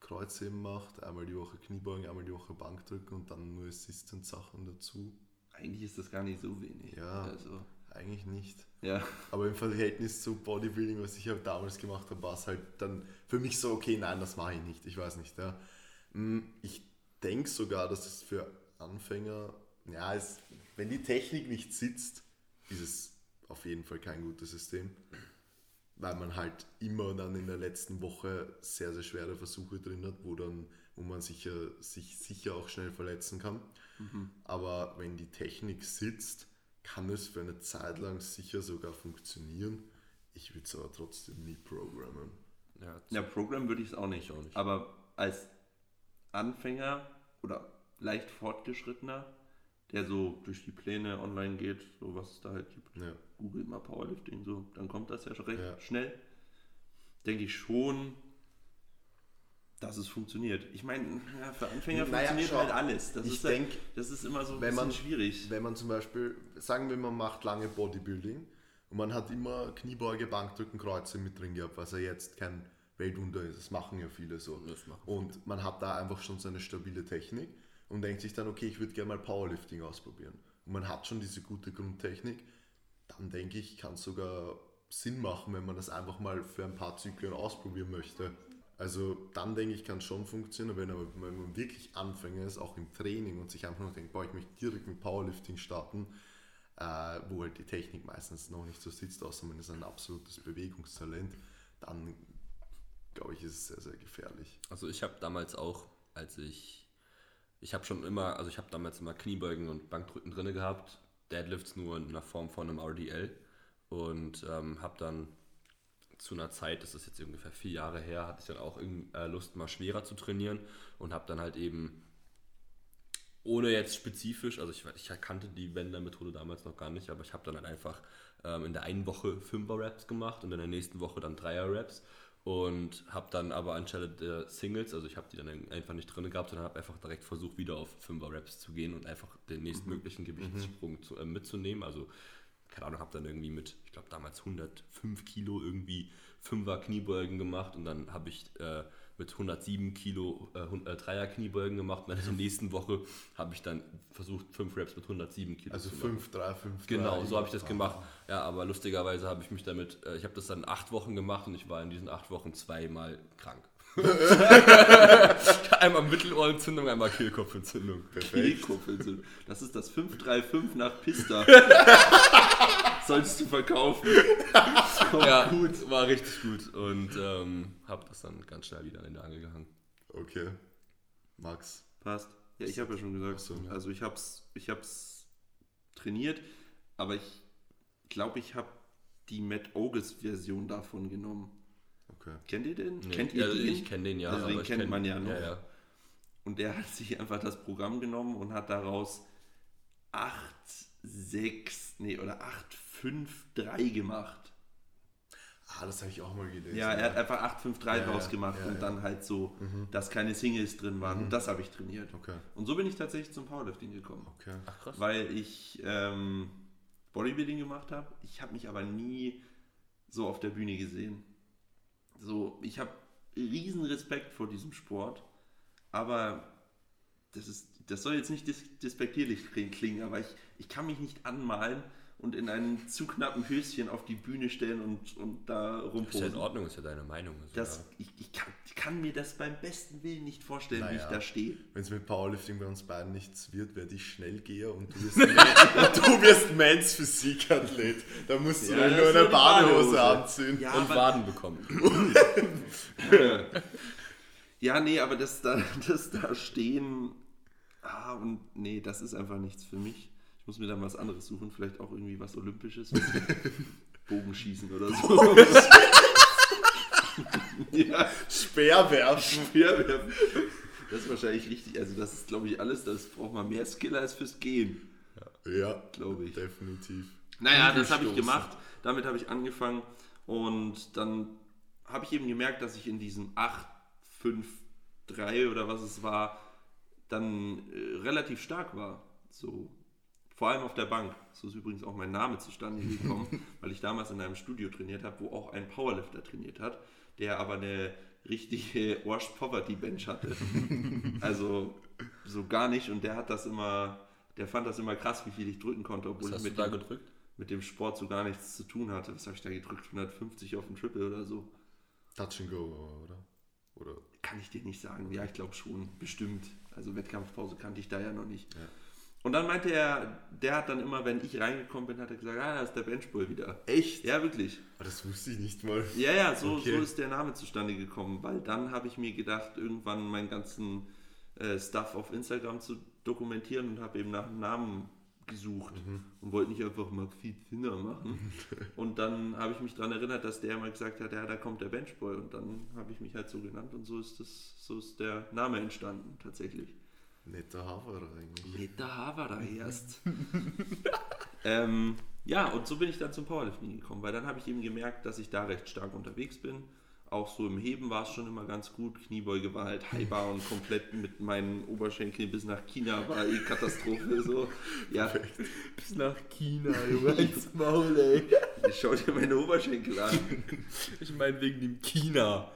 Kreuzheben macht, einmal die Woche Kniebeugen, einmal die Woche Bankdrücken und dann nur Assistant-Sachen dazu. Eigentlich ist das gar nicht so wenig. Ja. Also, Eigentlich nicht. ja. Aber im Verhältnis zu Bodybuilding, was ich halt damals gemacht habe, war es halt dann für mich so, okay, nein, das mache ich nicht. Ich weiß nicht. Ja. Mm, Ich denke sogar, dass es für Anfänger, ja, es, wenn die Technik nicht sitzt, ist es auf jeden Fall kein gutes System. Weil man halt immer dann in der letzten Woche sehr, sehr schwere Versuche drin hat, wo, dann, wo man sicher, sich sicher auch schnell verletzen kann. Aber wenn die Technik sitzt, kann es für eine Zeit lang sicher sogar funktionieren. Ich würde es aber trotzdem nie programmen. Ja, Ja, Programm würde ich es auch nicht. auch nicht. Aber als Anfänger oder leicht fortgeschrittener, der so durch die Pläne online geht, so was es da halt gibt, Ja. googelt mal Powerlifting, so, dann kommt das ja schon recht Ja. schnell. Denke ich schon, dass es funktioniert. Ich meine, ja, für Anfänger Naja, funktioniert schau, halt alles. Das ich ist halt- das ist immer so ein wenn bisschen man- schwierig. Wenn man zum Beispiel, sagen wir, man macht lange Bodybuilding und man hat immer Kniebeuge, Bankdrücken, Kreuze mit drin gehabt, was ja jetzt kein Weltwunder ist. Das machen ja viele so. Und man hat da einfach schon so eine stabile Technik und denkt sich dann, okay, ich würde gerne mal Powerlifting ausprobieren. Und man hat schon diese gute Grundtechnik. Dann denke ich, kann es sogar Sinn machen, wenn man das einfach mal für ein paar Zyklen ausprobieren möchte. Also dann denke ich, kann es schon funktionieren, wenn, aber, wenn man wirklich Anfänger ist, auch im Training und sich einfach nur denkt, boah, ich möchte direkt mit Powerlifting starten, äh, wo halt die Technik meistens noch nicht so sitzt, außer man ist ein absolutes Bewegungstalent, dann glaube ich, ist es sehr, sehr gefährlich. Also ich habe damals auch, als ich, ich habe schon immer, also ich habe damals immer Kniebeugen und Bankdrücken drinne gehabt, Deadlifts nur in einer Form von einem RDL und ähm, habe dann zu einer Zeit, das ist jetzt ungefähr vier Jahre her, hatte ich dann auch äh, Lust mal schwerer zu trainieren und habe dann halt eben ohne jetzt spezifisch, also ich, ich kannte die Wender-Methode damals noch gar nicht, aber ich habe dann halt einfach ähm, in der einen Woche 5er Raps gemacht und in der nächsten Woche dann 3er Raps und habe dann aber anstelle der Singles, also ich habe die dann einfach nicht drin gehabt, sondern habe einfach direkt versucht, wieder auf 5er Raps zu gehen und einfach den nächstmöglichen Gewichtssprung zu, äh, mitzunehmen. Also keine Ahnung, habe dann irgendwie mit, ich glaube damals 105 Kilo irgendwie 5er Kniebeugen gemacht und dann habe ich äh, mit 107 Kilo äh, äh, Dreier Kniebeugen gemacht und dann in der nächsten Woche habe ich dann versucht 5 Reps mit 107 Kilo Also zu machen. 5, 3, 5, Genau, so habe ich das gemacht. Ja, aber lustigerweise habe ich mich damit, äh, ich habe das dann acht Wochen gemacht und ich war in diesen acht Wochen zweimal krank. einmal Mittelohrentzündung, einmal Kehlkopfentzündung. Kehlkopfentzündung. Das ist das 535 nach Pista. Sollst du verkaufen. Ja, gut, war richtig gut und ähm, habe das dann ganz schnell wieder in den Angel gehangen. Okay. Max. Passt. Ja, ich habe ja schon gesagt, so. also ich habe es ich hab's trainiert, aber ich glaube, ich habe die Matt Ogus Version davon genommen. Okay. Kennt ihr den? Nee, Kennt ihr also den? ich kenn den ja, Also den kennt kenn- man ja noch. ja, ja. Und der hat sich einfach das Programm genommen und hat daraus 8, 6, nee, oder 8, 5, 3 gemacht. Ah, das habe ich auch mal gelesen. Ja, er hat einfach 8, 5, 3 Ja, ja, rausgemacht ja, und ja. dann halt so, dass keine Singles drin waren. Und das habe ich trainiert. Okay. Und so bin ich tatsächlich zum Powerlifting gekommen. Okay. Ach krass. Weil ich ähm, Bodybuilding gemacht habe. Ich habe mich aber nie so auf der Bühne gesehen. So, ich habe riesen Respekt vor diesem Sport, aber das, ist, das soll jetzt nicht dis despektierlich klingen, aber ich, ich kann mich nicht anmalen und in einem zu knappen Höschen auf die Bühne stellen und, und da Ist ja in rumposen. Ordnung, ist ja deine Meinung. Also, Das, ja. ich, ich, kann, ich kann mir das beim besten Willen nicht vorstellen, wie ich Naja. da stehe. Wenn es mit Powerlifting bei uns beiden nichts wird, werde ich Schnellgeher und du wirst, und du wirst Mans Physikathlet. Da musst du Ja, nur eine Badehose Badehose. anziehen. Ja, Und Waden bekommen. Ja, nee, aber das da, das da stehen, ah, und nee, das ist einfach nichts für mich. Ich muss mir dann was anderes suchen, vielleicht auch irgendwie was Olympisches. Bogenschießen oder so. ja, Speerwerfen. Speerwerfen. Das ist wahrscheinlich richtig. Also, das ist, glaube ich, alles. Das braucht man mehr Skill als fürs Gehen, Ja, glaube ich. definitiv. Naja, das habe ich gemacht. Damit habe ich angefangen. Und dann habe ich eben gemerkt, dass ich in diesem 8, 5, 3 oder was es war, dann äh, relativ stark war. So, vor allem auf der Bank. So ist übrigens auch mein Name zustande gekommen, weil ich damals in einem Studio trainiert habe, wo auch ein Powerlifter trainiert hat, der aber eine richtige Wash Poverty Bench hatte. also so gar nicht. Und der hat das immer, der fand das immer krass, wie viel ich drücken konnte, obwohl ich mit dem, mit dem Sport so gar nichts zu tun hatte. Was habe ich da gedrückt? 150 auf den Triple oder so. Touch and go, oder? Oder? Kann ich dir nicht sagen. Ja, ich glaube schon. Bestimmt. Also Wettkampfpause kannte ich da ja noch nicht. Ja. Und dann meinte er, der hat dann immer, wenn ich reingekommen bin, hat er gesagt, ah, da ist der Benchbull wieder. Echt? Ja, wirklich. Ah, Das wusste ich nicht mal. Ja, ja, so, Okay. so ist der Name zustande gekommen, weil dann habe ich mir gedacht, irgendwann meinen ganzen äh, Stuff auf Instagram zu dokumentieren und habe eben nach einem Namen gesucht und wollte nicht einfach Maxi Zinner machen. und dann habe ich mich daran erinnert, dass der mal gesagt hat, ja, da kommt der Benchboy und dann habe ich mich halt so genannt und so ist das, so ist der Name entstanden tatsächlich. Netter Hafer eigentlich. Mit der Havara erst. ähm, ja, und so bin ich dann zum Powerlifting gekommen, weil dann habe ich eben gemerkt, dass ich da recht stark unterwegs bin. Auch so im Heben war es schon immer ganz gut. Kniebeuge war halt highbar und komplett mit meinen Oberschenkeln bis nach China war eh Katastrophe. So. Ja, Bis nach China, Junge, ins Maul, ey. schau dir meine Oberschenkel an. Ich meine wegen dem China.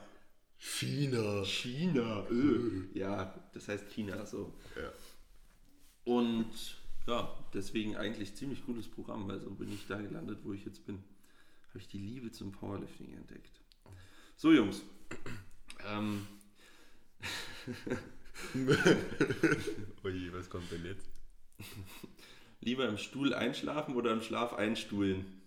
China. China, öh. Ja, das heißt China so. Ja. Und ja, deswegen eigentlich ziemlich cooles Programm, weil so bin ich da gelandet, wo ich jetzt bin. Habe ich die Liebe zum Powerlifting entdeckt. So, Jungs. Ähm, Oje, was kommt denn jetzt? lieber im Stuhl einschlafen oder im Schlaf einstuhlen?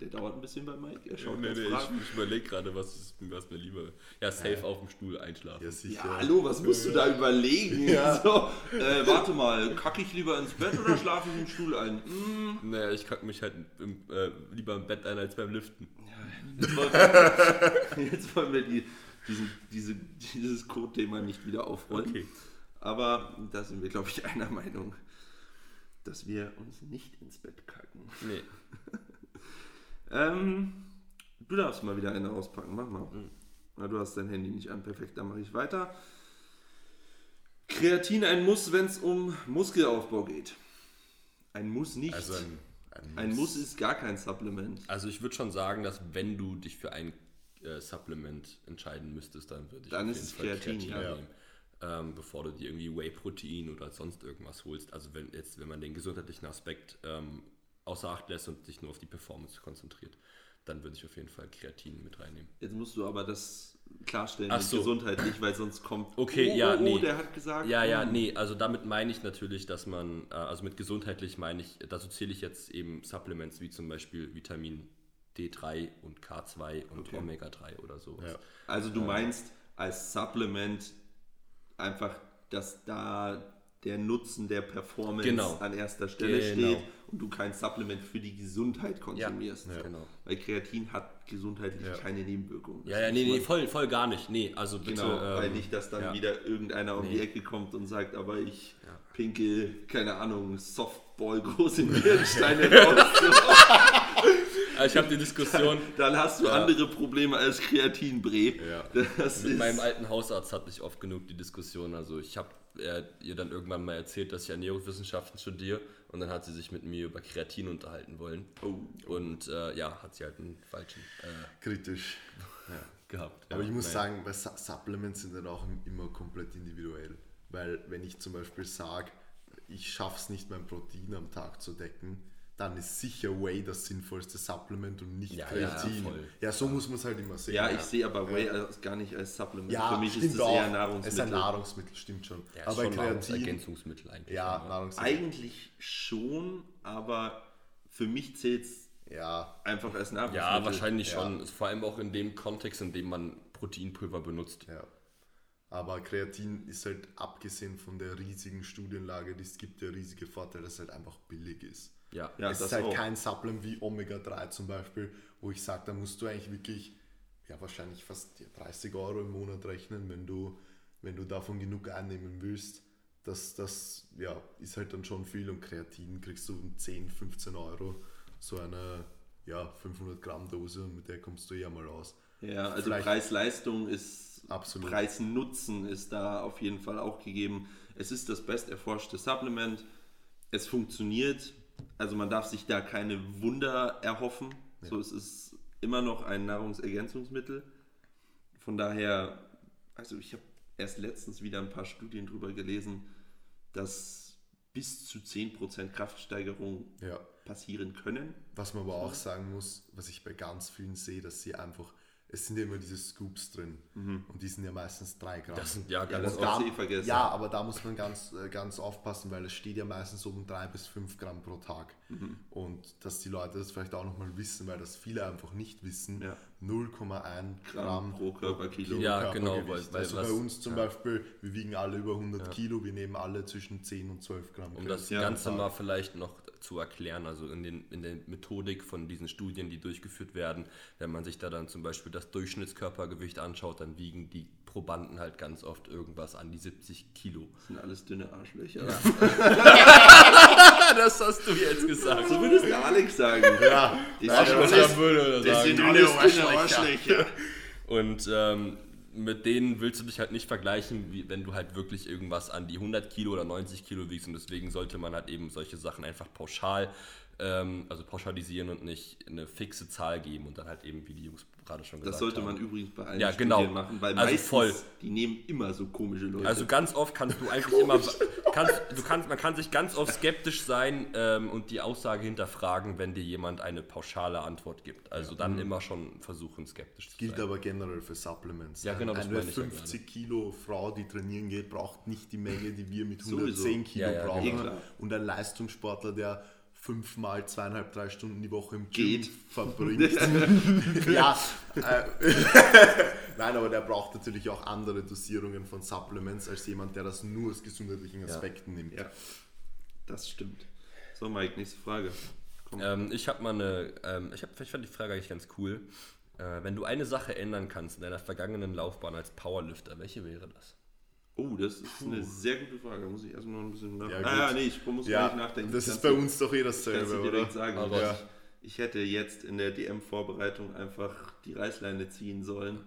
Der dauert ein bisschen bei Mike. Er schaut Nee, nee, ich, ich überlege gerade, was, ist- was mir lieber ist. Ja, safe auf dem Stuhl einschlafen. Ja, sicher. Ja, hallo, was musst du da überlegen? Ja. So, äh, warte mal, kacke ich lieber ins Bett oder schlafe ich im Stuhl ein? Hm, Naja, ich kacke mich halt im, äh, lieber im Bett ein als beim Liften. Jetzt wollen wir, jetzt wollen wir die, diesen, diese, dieses Code-Thema nicht wieder aufrollen. Okay. Aber da sind wir, glaube ich, einer Meinung, dass wir uns nicht ins Bett kacken. Nee. Ähm, du darfst mal wieder eine auspacken, mach mal. Na, du hast dein Handy nicht an, perfekt, dann mache ich weiter. Kreatin ein Muss, wenn es um Muskelaufbau geht. Ein Muss nicht. Also ein, ein, ein Muss ist gar kein Supplement. Also ich würde schon sagen, dass wenn du dich für ein äh, Supplement entscheiden müsstest, dann würde ich Dann auf ist jeden es Kreatin, ja. nehmen. Ähm, bevor du dir irgendwie Whey-Protein oder sonst irgendwas holst. Also wenn jetzt, wenn man den gesundheitlichen Aspekt ähm, außer Acht lässt und sich nur auf die Performance konzentriert, dann würde ich auf jeden Fall Kreatin mit reinnehmen. Jetzt musst du aber das klarstellen, Ach so. gesundheitlich, weil sonst kommt. Okay, oh, ja, oh, oh, nee. der hat gesagt. Ja, ja, hm. nee, also damit meine ich natürlich, dass man, äh, also mit gesundheitlich meine ich, dazu zähle ich jetzt eben Supplements wie zum Beispiel Vitamin D3 und K2 und Okay. Omega-3 oder sowas. Ja. Also du meinst als Supplement einfach, dass da der Nutzen der Performance Genau. an erster Stelle Genau. steht und du kein Supplement für die Gesundheit konsumierst. Ja. Genau. Weil Kreatin hat gesundheitlich Ja. keine Nebenwirkungen. Das Ja, ja, nee, nee, voll, voll gar nicht. Nee, also bitte. Genau, weil ähm, nicht, dass dann ja. wieder irgendeiner um die Nee. Ecke kommt und sagt, aber ich pinkel, keine Ahnung, Softball große Nierensteine raus. Ich habe die Diskussion Dann hast du Ja. andere Probleme als Kreatinbree. Ja. Das mit meinem alten Hausarzt hatte ich oft genug die Diskussion. Also ich habe ihr dann irgendwann mal erzählt, dass ich Ernährungswissenschaften studiere und dann hat sie sich mit mir über Kreatin unterhalten wollen. Oh. Und äh, ja, hat sie halt einen falschen äh, Kritisch. gehabt. Aber ja, ich muss naja. sagen, weil Su- Supplements sind dann auch immer komplett individuell. Weil wenn ich zum Beispiel sage, ich schaffe es nicht, mein Protein am Tag zu decken, dann ist sicher Whey das sinnvollste Supplement und nicht Ja, Kreatin. ja, Ja, so muss man es halt immer sehen. Ja, ich sehe aber Whey als, gar nicht als Supplement. ja, Für mich stimmt ist das auch. eher Es ist ein Nahrungsmittel. Nahrungsmittel, stimmt schon. Ja, ist aber schon Kreatin, Nahrungsergänzungsmittel eigentlich. ja, ne? Nahrungsmittel. Eigentlich schon, aber für mich zählt es Ja, einfach als Nahrungsmittel. Ja, wahrscheinlich Ja. schon. Vor allem auch in dem Kontext, in dem man Proteinpulver benutzt. ja. Aber Kreatin ist halt abgesehen von der riesigen Studienlage, die es gibt, der riesige Vorteil, dass es halt einfach billig ist. Ja. Ja, es ist halt auch. kein Supplement wie Omega-3 zum Beispiel, wo ich sage, da musst du eigentlich wirklich, ja wahrscheinlich fast 30 Euro im Monat rechnen, wenn du, wenn du davon genug einnehmen willst. Das, das ja, ist halt dann schon viel und Kreatin kriegst du um 10, 15 Euro so eine ja, 500 Gramm Dose und mit der kommst du ja mal aus. Ja, also Preis-Leistung ist, Absolut. Preis-Nutzen ist da auf jeden Fall auch gegeben. Es ist das best erforschte Supplement. Es funktioniert. Also man darf sich da keine Wunder erhoffen. So, es ist immer noch ein Nahrungsergänzungsmittel. Von daher, also ich habe erst letztens wieder ein paar Studien drüber gelesen, dass bis zu 10% Kraftsteigerung Ja. passieren können. Was man aber auch sagen muss, was ich bei ganz vielen sehe, dass sie einfach, es sind ja immer diese Scoops drin und die sind ja meistens 3 Gramm. Das sind ja Ja, ganz das du eh vergessen. Ja, aber da muss man ganz, äh, ganz aufpassen, weil es steht ja meistens um 3 bis 5 Gramm pro Tag. Mhm. Und dass die Leute das vielleicht auch nochmal wissen, weil das viele einfach nicht wissen, Ja. 0,1 Gramm Gramm pro Körperkilo. Ja, genau, Körpergewicht. weil- weil also was- bei uns zum Beispiel, wir wiegen alle über 100 Kilo, wir nehmen alle zwischen 10 und 12 Gramm. Um das Ja, Ganze mal vielleicht noch zu erklären, also in, den, in der Methodik von diesen Studien, die durchgeführt werden, wenn man sich da dann zum Beispiel das Durchschnittskörpergewicht anschaut, dann wiegen die Probanden halt ganz oft irgendwas an die 70 Kilo. Das sind alles dünne Arschlöcher. das hast du jetzt gesagt. So würde es der Alex sagen. Ja, Die Nein, sind das alles, ist- würde das sind alles dünne Arschlöcher. Und ähm, mit denen willst du dich halt nicht vergleichen, wie, wenn du halt wirklich irgendwas an die 100 Kilo oder 90 Kilo wiegst. Und deswegen sollte man halt eben solche Sachen einfach pauschal, ähm, also pauschalisieren und nicht eine fixe Zahl geben und dann halt eben, wie die Jungs gerade schon gesagt Das sollte haben. man übrigens bei allen Ja, Studien genau. machen, weil Also meistens, voll. die nehmen immer so komische Leute. Also ganz oft kannst du eigentlich immer, kannst, du kannst, man kann sich ganz oft skeptisch sein ähm, und die Aussage hinterfragen, wenn dir jemand eine pauschale Antwort gibt. Also dann immer schon versuchen, skeptisch zu Gilt sein. aber generell für Supplements. Ja, genau, Eine meine ich ja 50 Kilo Frau, die trainieren geht, braucht nicht die Menge, die wir mit 110 Sowieso. Kilo Ja, ja, brauchen. genau. Eh. Und ein Leistungssportler, der fünfmal zweieinhalb, drei Stunden die Woche im Gym Geht. verbringt. ja, äh, nein, aber der braucht natürlich auch andere Dosierungen von Supplements als jemand, der das nur aus gesundheitlichen Aspekten nimmt. ja, das stimmt. So, Mike, nächste Frage. Ähm, ich habe mal eine, ähm, ich, hab, ich fand die Frage eigentlich ganz cool. Äh, wenn du eine Sache ändern kannst in deiner vergangenen Laufbahn als Powerlifter, welche wäre das? Oh, das ist eine sehr gute Frage. Da muss ich erstmal noch ein bisschen nach Ja, ah, gut. ja, nee, ich muss gar Ja, nicht nachdenken. das ist Kannst bei du- uns doch eh Kannst dasselbe, du oder? direkt sagen. Aber- Ja. Ich hätte jetzt in der DM-Vorbereitung einfach die Reißleine ziehen sollen,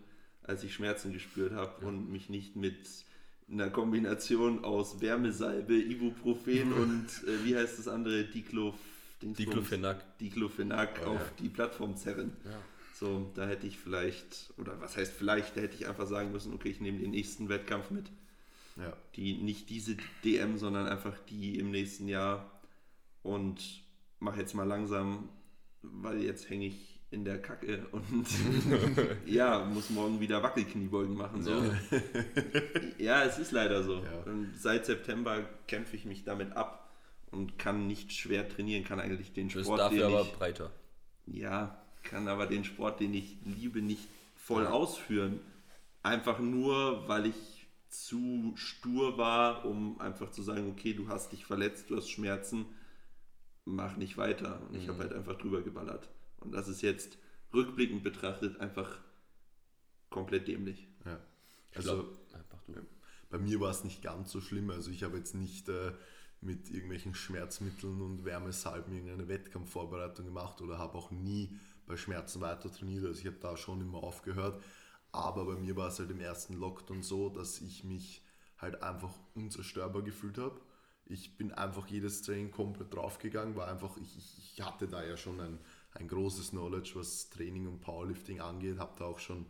als ich Schmerzen gespürt habe und mich nicht mit einer Kombination aus Wärmesalbe, Ibuprofen und äh, wie heißt das andere? Diclof, Diclofenac. Diclofenac Oh, auf die Plattform zerren. So, da hätte ich vielleicht, oder was heißt vielleicht, da hätte ich einfach sagen müssen, okay, ich nehme den nächsten Wettkampf mit. Ja. Die, nicht diese DM, sondern einfach die im nächsten Jahr und mache jetzt mal langsam, weil jetzt hänge ich in der Kacke und ja, muss morgen wieder Wackelkniebeugen machen. So. Ja. es ist leider so. Ja. Und seit September kämpfe ich mich damit ab und kann nicht schwer trainieren, kann eigentlich den Du bist Sport, dafür aber ich, breiter. ja, kann aber den Sport, den ich liebe, nicht voll ausführen. Einfach nur, weil ich zu stur war, um einfach zu sagen, okay, du hast dich verletzt, du hast Schmerzen, mach nicht weiter. Und ich habe halt einfach drüber geballert. Und das ist jetzt rückblickend betrachtet einfach komplett dämlich. Ja. Also glaub, du. bei mir war es nicht ganz so schlimm. Also ich habe jetzt nicht äh, mit irgendwelchen Schmerzmitteln und Wärmesalben irgendeine Wettkampfvorbereitung gemacht oder habe auch nie bei Schmerzen weiter trainiert. Also ich habe da schon immer aufgehört. Aber bei mir war es halt im ersten Lockdown so, dass ich mich halt einfach unzerstörbar gefühlt habe. Ich bin einfach jedes Training komplett draufgegangen, war einfach, ich, ich, ich hatte da ja schon ein, ein großes Knowledge, was Training und Powerlifting angeht, habe da auch schon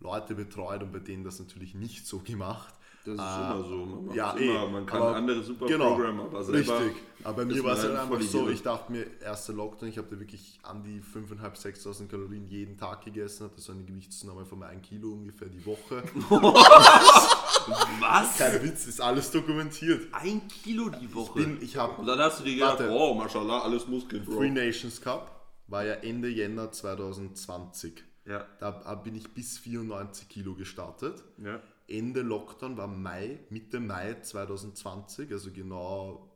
Leute betreut und bei denen das natürlich nicht so gemacht. Das ist Ah, immer so. Man, ja, immer. eh, man kann aber- andere super genau, Programme, aber selber Richtig. Aber bei mir war es halt ein einfach so, ich dachte mir, erster Lockdown, ich habe da wirklich an die 5.500, 6.000 Kalorien jeden Tag gegessen, hatte so eine Gewichtszunahme von 1 Kilo ungefähr die Woche. Was? Kein Witz, ist alles dokumentiert. Ein Kilo die Woche. Bin, ich Und habe dann hast du dir gedacht, Warte. oh, mashallah, alles Muskeln, Bro. Free Nations Cup, war ja Ende Jänner 2020. Ja, Da bin ich bis 94 Kilo gestartet. ja. Ende Lockdown war Mai, Mitte Mai 2020, also genau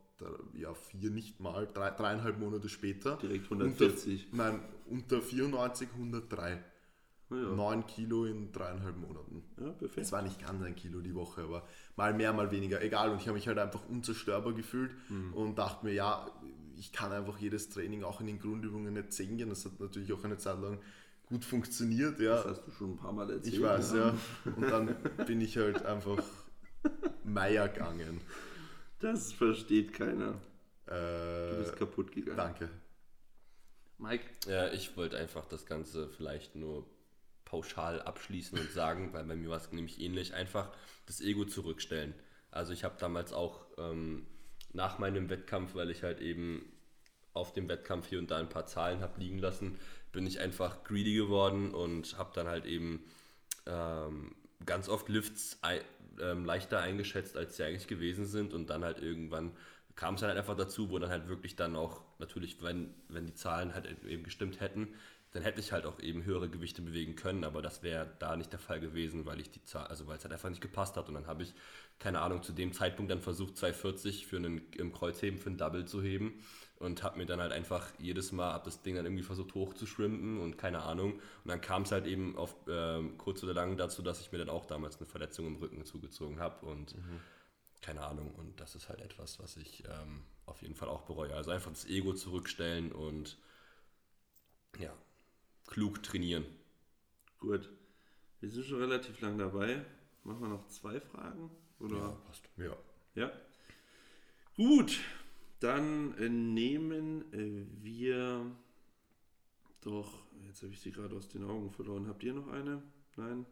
ja, vier nicht mal, drei, dreieinhalb Monate später. Direkt 140. Unter, nein, unter 94, 103. Ja, ja. 9 Kilo in dreieinhalb Monaten. ja perfekt. Es war nicht ganz ein Kilo die Woche, aber mal mehr, mal weniger. Egal. Und ich habe mich halt einfach unzerstörbar gefühlt Mhm. und dachte mir, ja, ich kann einfach jedes Training auch in den Grundübungen nicht sehen gehen. Das hat natürlich auch eine Zeit lang gut funktioniert, ja. Das hast du schon ein paar Mal erzählt. Ich weiß, ja. Und dann bin ich halt einfach Meier gegangen. Das versteht keiner. Du Äh, bist kaputt gegangen. danke. Mike? Ja, ich wollte einfach das Ganze vielleicht nur pauschal abschließen und sagen, weil bei mir war es nämlich ähnlich, einfach das Ego zurückstellen. Also ich habe damals auch ähm, nach meinem Wettkampf, weil ich halt eben auf dem Wettkampf hier und da ein paar Zahlen habe liegen lassen, bin ich einfach greedy geworden und habe dann halt eben ähm, ganz oft Lifts ei- ähm, leichter eingeschätzt, als sie eigentlich gewesen sind und dann halt irgendwann kam es dann halt einfach dazu, wo dann halt wirklich dann auch, natürlich, wenn, wenn die Zahlen halt eben gestimmt hätten, dann hätte ich halt auch eben höhere Gewichte bewegen können, aber das wäre da nicht der Fall gewesen, weil ich die Zahl, also weil es halt einfach nicht gepasst hat und dann habe ich, keine Ahnung, zu dem Zeitpunkt dann versucht 240 für einen im Kreuzheben für ein Double zu heben und habe mir dann halt einfach jedes Mal, habe das Ding dann irgendwie versucht hochzuschwimmen und keine Ahnung und dann kam es halt eben auf ähm, kurz oder lang dazu, dass ich mir dann auch damals eine Verletzung im Rücken zugezogen habe und keine Ahnung und das ist halt etwas, was ich ähm, auf jeden Fall auch bereue. Also einfach das Ego zurückstellen und ja, klug trainieren. Gut. Wir sind schon relativ lang dabei. Machen wir noch zwei Fragen? Oder? passt. Ja. Ja. Gut, dann äh, nehmen äh, wir doch, jetzt habe ich sie gerade aus den Augen verloren. Habt ihr noch eine? Nein?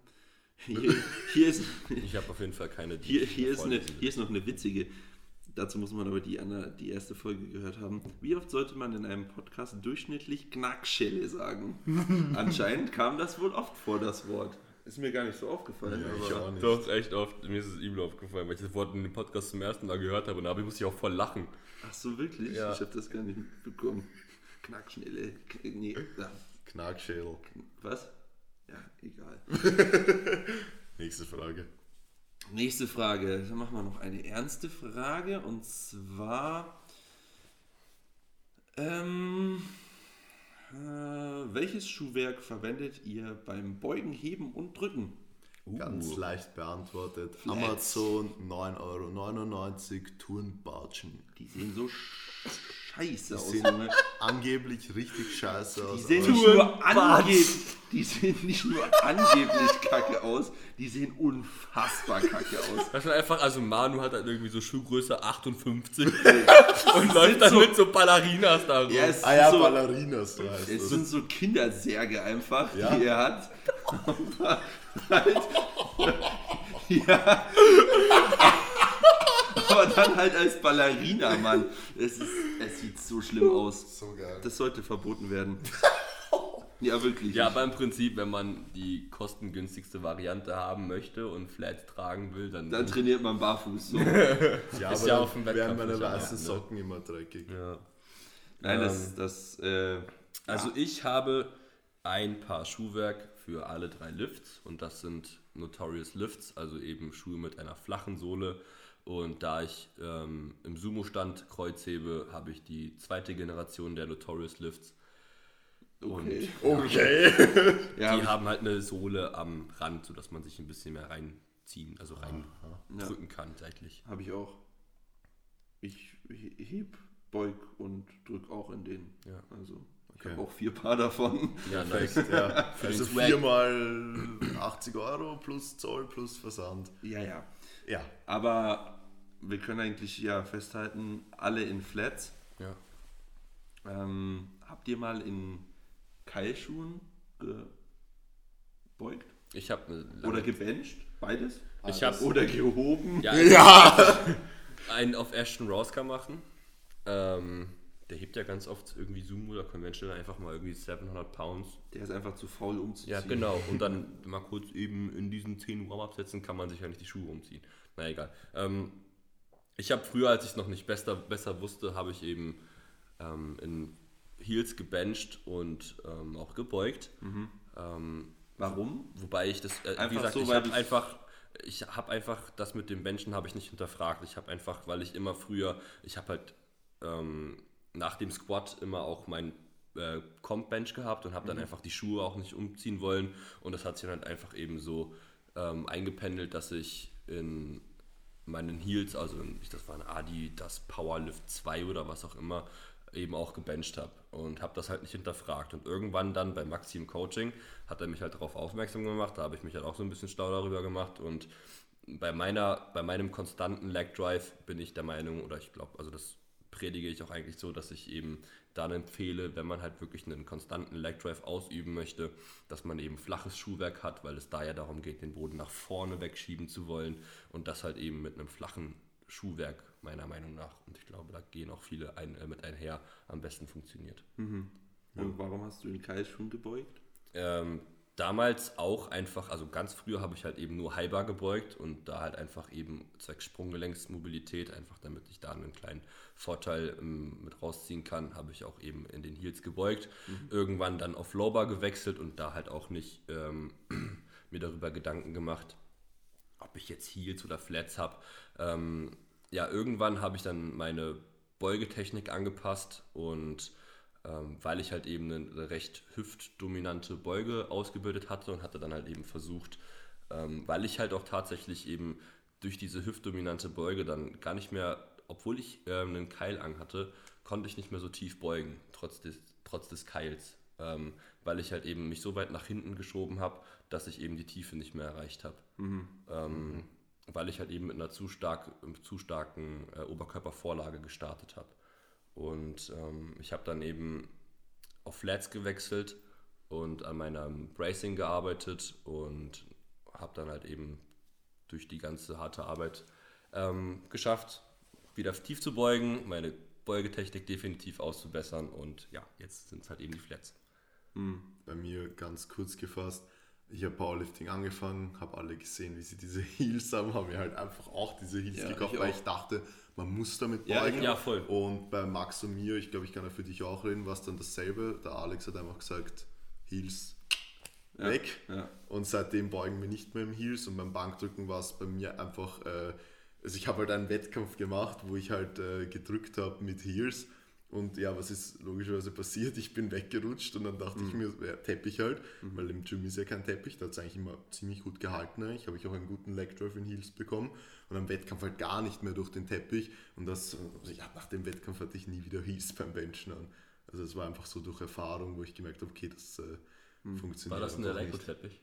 Hier, hier, ist, Ich habe auf jeden Fall keine. die hier, hier, ist eine, hier ist noch eine witzige. Dazu muss man aber die, andere- die erste Folge gehört haben. Wie oft sollte man in einem Podcast durchschnittlich Knackschelle sagen? Anscheinend kam das wohl oft vor, das Wort. Ist mir gar nicht so aufgefallen. Ja, ich auch nicht. Doch, echt oft. Mir ist es übel aufgefallen, weil ich das Wort in dem Podcast zum ersten Mal gehört habe und da musste ich auch voll lachen. Ach so, wirklich? Ja. Ich habe das gar nicht mitbekommen. Knackschnelle. Nee, ja, Knackschädel. was? Ja, egal. Nächste Frage. Nächste Frage. Dann machen wir noch eine ernste Frage und zwar. Ähm, äh, welches Schuhwerk verwendet ihr beim Beugen, Heben und Drücken? Ganz leicht beantwortet. Amazon 9,99 Euro Turnbatschen. Die sehen so sch- scheiße aus. sehen angeblich richtig scheiße Die aus. sehen nicht nur angeblich, die sehen nicht nur angeblich kacke aus, die sehen unfassbar kacke aus. Das ist einfach, also Manu hat halt irgendwie so Schuhgröße 58 und läuft dann so- mit so Ballerinas da rum. Ja, es Ah ja, so, Ballerinas, du heißt es das. sind so Kindersärge einfach, Ja. die er hat. Aber halt, ja. Aber dann halt als Ballerina, Mann. Es, ist, es sieht so schlimm aus. So geil. Das sollte verboten werden. Ja, wirklich. Ja, aber im Prinzip, wenn man die kostengünstigste Variante haben möchte und Flats tragen will, dann. Dann trainiert man barfuß. So. ja, ist aber ja auf dem werden Wettkampf meine weißen ne? Socken immer dreckig. ja. Nein, das, das äh, Also ich habe ein Paar Schuhwerk für alle drei Lifts und das sind Notorious Lifts, also eben Schuhe mit einer flachen Sohle. Und da ich ähm, im Sumo-Stand Kreuzhebe, habe ich die zweite Generation der Notorious Lifts. Okay. Okay. Ja, die haben halt eine Sohle am Rand, sodass man sich ein bisschen mehr reinziehen, also reindrücken kann seitlich. habe ich auch. Ich he- heb, beug und drück auch in den. Ja. Also ich Okay. habe auch vier Paar davon. Ja, nice. ja. Für Also viermal 80 Euro plus Zoll plus Versand. Ja, ja. Ja. Aber wir können eigentlich ja festhalten, alle in Flats. Ja. Ähm, habt ihr mal in Keilschuhen gebeugt? Ich habe Oder gebencht? Beides? Ich hab- Oder gehoben? ja, Ja! einen auf Ashton Roska machen. Ähm, der hebt ja ganz oft irgendwie Sumo oder Conventional einfach mal irgendwie 700 Pounds. Der ist einfach zu faul umzuziehen. Ja, genau. Und dann mal kurz eben in diesen 10 Uhr absetzen, kann man sich ja nicht die Schuhe umziehen. Na egal. Ähm, ich habe früher, als ich es noch nicht besser, besser wusste, habe ich eben ähm, in Heels gebencht und ähm, auch gebeugt. Ähm, Warum? Wobei ich das, äh, Einfach wie gesagt, so, ich weil habe einfach, ich habe einfach das mit dem Benchen habe ich nicht hinterfragt. Ich habe einfach, weil ich immer früher, ich habe halt ähm, nach dem Squat immer auch mein äh, Comp Bench gehabt und habe Mhm. dann einfach die Schuhe auch nicht umziehen wollen und das hat sich dann halt einfach eben so ähm, eingependelt, dass ich in meinen Heels, also ich- das war ein Adi, das Powerlift 2 oder was auch immer, eben auch gebencht habe und habe das halt nicht hinterfragt. Und irgendwann dann bei Maxi im Coaching hat er mich halt darauf aufmerksam gemacht, da habe ich mich halt auch so ein bisschen schlau darüber gemacht und bei meiner, bei meinem konstanten Leg Drive bin ich der Meinung, oder ich glaube, also das predige ich auch eigentlich so, dass ich eben dann empfehle, wenn man halt wirklich einen konstanten Leg Drive ausüben möchte, dass man eben flaches Schuhwerk hat, weil es da ja darum geht, den Boden nach vorne wegschieben zu wollen und das halt eben mit einem flachen Schuhwerk meiner Meinung nach. Und ich glaube, da gehen auch viele ein, äh, mit einher am besten funktioniert. Und warum hast du in Keilschuhen gebeugt? Ähm, damals auch einfach, also ganz früher habe ich halt eben nur Highbar gebeugt und da halt einfach eben zwecks Sprunggelenksmobilität, einfach damit ich da einen kleinen Vorteil ähm, mit rausziehen kann, habe ich auch eben in den Heels gebeugt. Irgendwann dann auf Lowbar gewechselt und da halt auch nicht ähm, mir darüber Gedanken gemacht, ob ich jetzt Heels oder Flats habe. Ähm, ja, irgendwann habe ich dann meine Beugetechnik angepasst und weil ich halt eben eine recht hüftdominante Beuge ausgebildet hatte und hatte dann halt eben versucht, ähm, weil ich halt auch tatsächlich eben durch diese hüftdominante Beuge dann gar nicht mehr, obwohl ich ähm, einen Keil an hatte, konnte ich nicht mehr so tief beugen, trotz des, trotz des Keils, ähm, weil ich halt eben mich so weit nach hinten geschoben habe, dass ich eben die Tiefe nicht mehr erreicht habe. Ähm, weil ich halt eben mit einer zu, stark, zu starken äh, Oberkörpervorlage gestartet habe. Und ähm, ich habe dann eben auf Flats gewechselt und an meinem Bracing gearbeitet und habe dann halt eben durch die ganze harte Arbeit ähm, geschafft, wieder tief zu beugen, meine Beugetechnik definitiv auszubessern und ja, jetzt sind es halt eben die Flats. Bei mir ganz kurz gefasst. Ich habe Powerlifting angefangen, habe alle gesehen, wie sie diese Heels haben, haben mir halt einfach auch diese Heels Ja, gekauft, weil ich dachte, man muss damit Ja, beugen. ja, voll. Und bei Max und mir, ich glaube, ich kann ja für dich auch reden, war es dann dasselbe. Der Alex hat einfach gesagt, Heels Ja, weg. ja. Und seitdem beugen wir nicht mehr im Heels und beim Bankdrücken war es bei mir einfach, äh, also ich habe halt einen Wettkampf gemacht, wo ich halt äh, gedrückt habe mit Heels und ja, was ist logischerweise passiert? Ich bin weggerutscht und dann dachte ich mir, ja, Teppich halt, weil im Gym ist ja kein Teppich, da hat es eigentlich immer ziemlich gut gehalten. Eigentlich habe ich auch einen guten Leg Drive in Heels bekommen und am Wettkampf halt gar nicht mehr durch den Teppich und das, also ja, nach dem Wettkampf hatte ich nie wieder Heels beim Benchen an. Also es war einfach so durch Erfahrung, wo ich gemerkt habe, okay, das äh, funktioniert War das ein. Elektroteppich?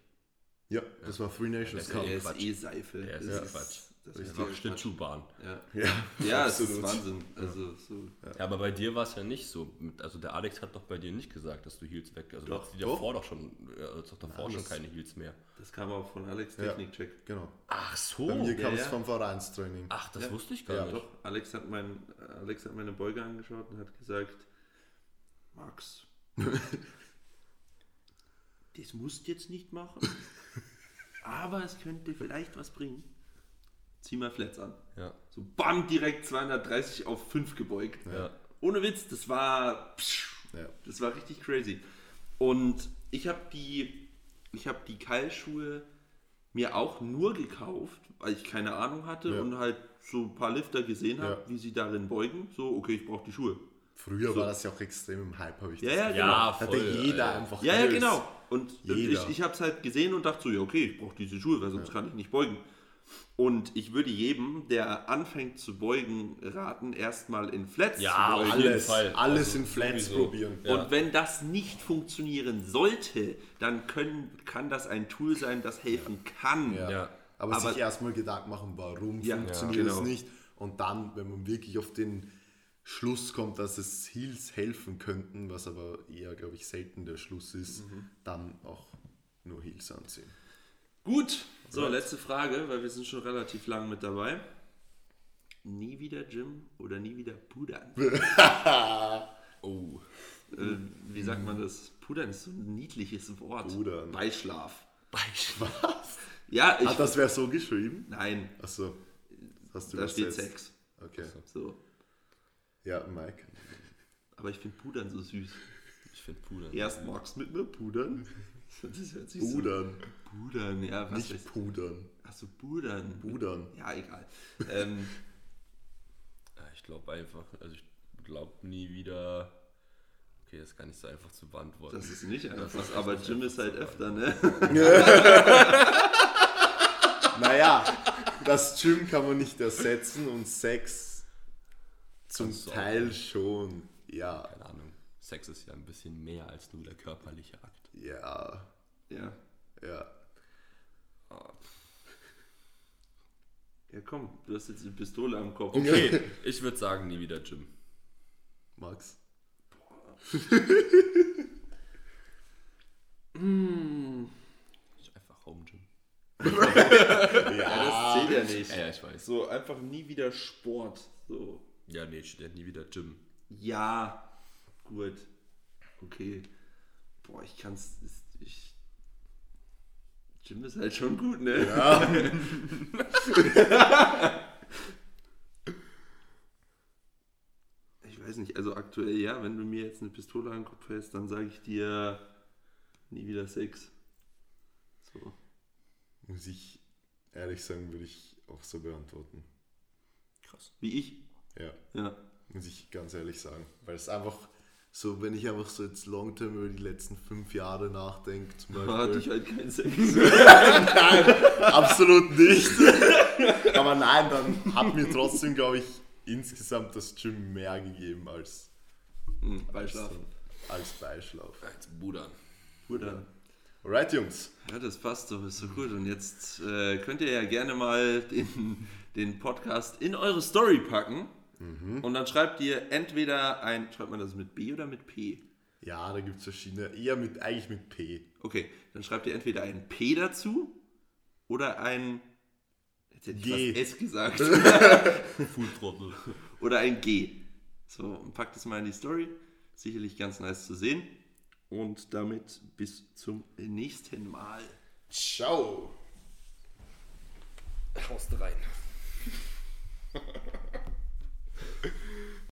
Ja, das war Three Nations Cup. Der ist eh Seife. Der ist Das ja Quatsch. Das ist Einfach Quatsch. Schlittschuhbahn. Ja, Ja, ja es ist. Wahnsinn. Also, so. Ja, aber bei dir war es ja nicht so. Also der Alex hat doch bei dir nicht gesagt, dass du Heels weg. Also Doch. doch, die davor doch schon, doch davor Nein, schon das- keine Heels mehr. Das kam auch von Alex Ja. Technikcheck. Genau. Ach so. Bei mir ja, kam es ja. vom Vereinstraining. Ach, das Ja. wusste ich gar Ja, nicht. Doch, Alex hat, mein, Alex hat meine Beuge angeschaut und hat gesagt, Max, das musst du jetzt nicht machen, aber es könnte vielleicht was bringen. Zieh mal Flats an. Ja. So bam, direkt 230 auf 5 gebeugt. Ja. Ohne Witz, das war, psch, Ja. das war richtig crazy. Und ich habe die, ich habe die Keilschuhe mir auch nur gekauft, weil ich keine Ahnung hatte Ja. und halt so ein paar Lifter gesehen habe, Ja. wie sie darin beugen. So, okay, ich brauche die Schuhe. Früher war das ja auch extrem im Hype, habe ich Ja, das ja, genau. Ja, Hatte voll, jeder Alter. einfach Ja, ja, genau. Und Jeder. ich, ich habe es halt gesehen und dachte so, ja, okay, ich brauche diese Schuhe, weil sonst kann ich nicht beugen. Und ich würde jedem, der anfängt zu beugen, raten, erstmal in Flats Ja, zu auf beugen. jeden Alles, Fall. alles Also in Flats sowieso. probieren. Ja. Und wenn das nicht funktionieren sollte, dann können, kann das ein Tool sein, das helfen kann. Ja. Ja. Aber, Aber- sich erstmal Gedanken machen, warum Ja, funktioniert ja, es genau. nicht. Und dann, wenn man wirklich auf den Schluss kommt, dass es Heels helfen könnten, was aber eher, glaube ich, selten der Schluss ist, Mhm. dann auch nur Heels anziehen. Gut, so, letzte Frage, weil wir sind schon relativ lang mit dabei. Nie wieder Gym oder nie wieder Pudern? Oh. äh, wie sagt man das? Pudern ist so ein niedliches Wort. Pudern. Beischlaf. Was? Ja, ich. Ah, das wäre so geschrieben? nein, Achso. Hast du da steht übersetzt. Sex. Okay. So. Ja, Mike. Aber ich finde Pudern so süß. Ich finde Puder. Erst magst du mit mir pudern. Das hört sich Pudern. so. Pudern, ja, was Nicht weiß pudern. Achso, Pudern. Pudern. Ja, egal. ähm, ich glaube einfach, also ich glaube nie wieder. Okay, das ist gar nicht so einfach zu beantworten. das ist nicht einfach, aber Jim ist halt öfter, ne? Naja, das Gym kann man nicht ersetzen und Sex zum auch Teil schon. Ja. Keine Ahnung. Sex ist ja ein bisschen mehr als nur der körperliche Akt. Ja. Ja. Ja. Ja, komm, du hast jetzt die Pistole am Kopf. Okay, ich würde sagen, nie wieder Gym. Max? Ich einfach Home Gym. Ja, das zählt ja nicht. Ja, ja, ich weiß. So, einfach nie wieder Sport. So. Ja, nee, steht nie wieder Gym. Ja, gut. Okay. Boah, ich kann's. ist- Ich. Jim ist halt schon gut, ne? ich weiß nicht, also aktuell ja, wenn du mir jetzt eine Pistole an den Kopf hältst, dann sage ich dir nie wieder Sex. So. Muss ich ehrlich sagen, würde ich auch so beantworten. Krass. Wie ich. Ja, Ja. muss ich ganz ehrlich sagen. Weil es einfach so, wenn ich einfach so jetzt long term über die letzten fünf Jahre nachdenke, zum Da hatte ich Beispiel. halt keinen Sex. Absolut nicht. Aber nein, dann hat mir trotzdem, glaube ich, insgesamt das Gym mehr gegeben als, Hm, Beischlafen. als Beischlaf. Als Buddha. Gut dann. Alright, Jungs. Ja, das passt doch, ist so gut. Und jetzt äh, könnt ihr ja gerne mal den, den Podcast in eure Story packen. Und dann schreibt ihr entweder ein, schreibt man das mit B oder mit P? Ja, da gibt es verschiedene. Eher mit, eigentlich mit P. Okay, dann schreibt ihr entweder ein P dazu oder ein, jetzt hätte ich G. fast S gesagt, Fulltrottel. oder ein G. So, und packt es mal in die Story. Sicherlich ganz nice zu sehen. Und damit bis zum nächsten Mal. Ciao. Haust rein.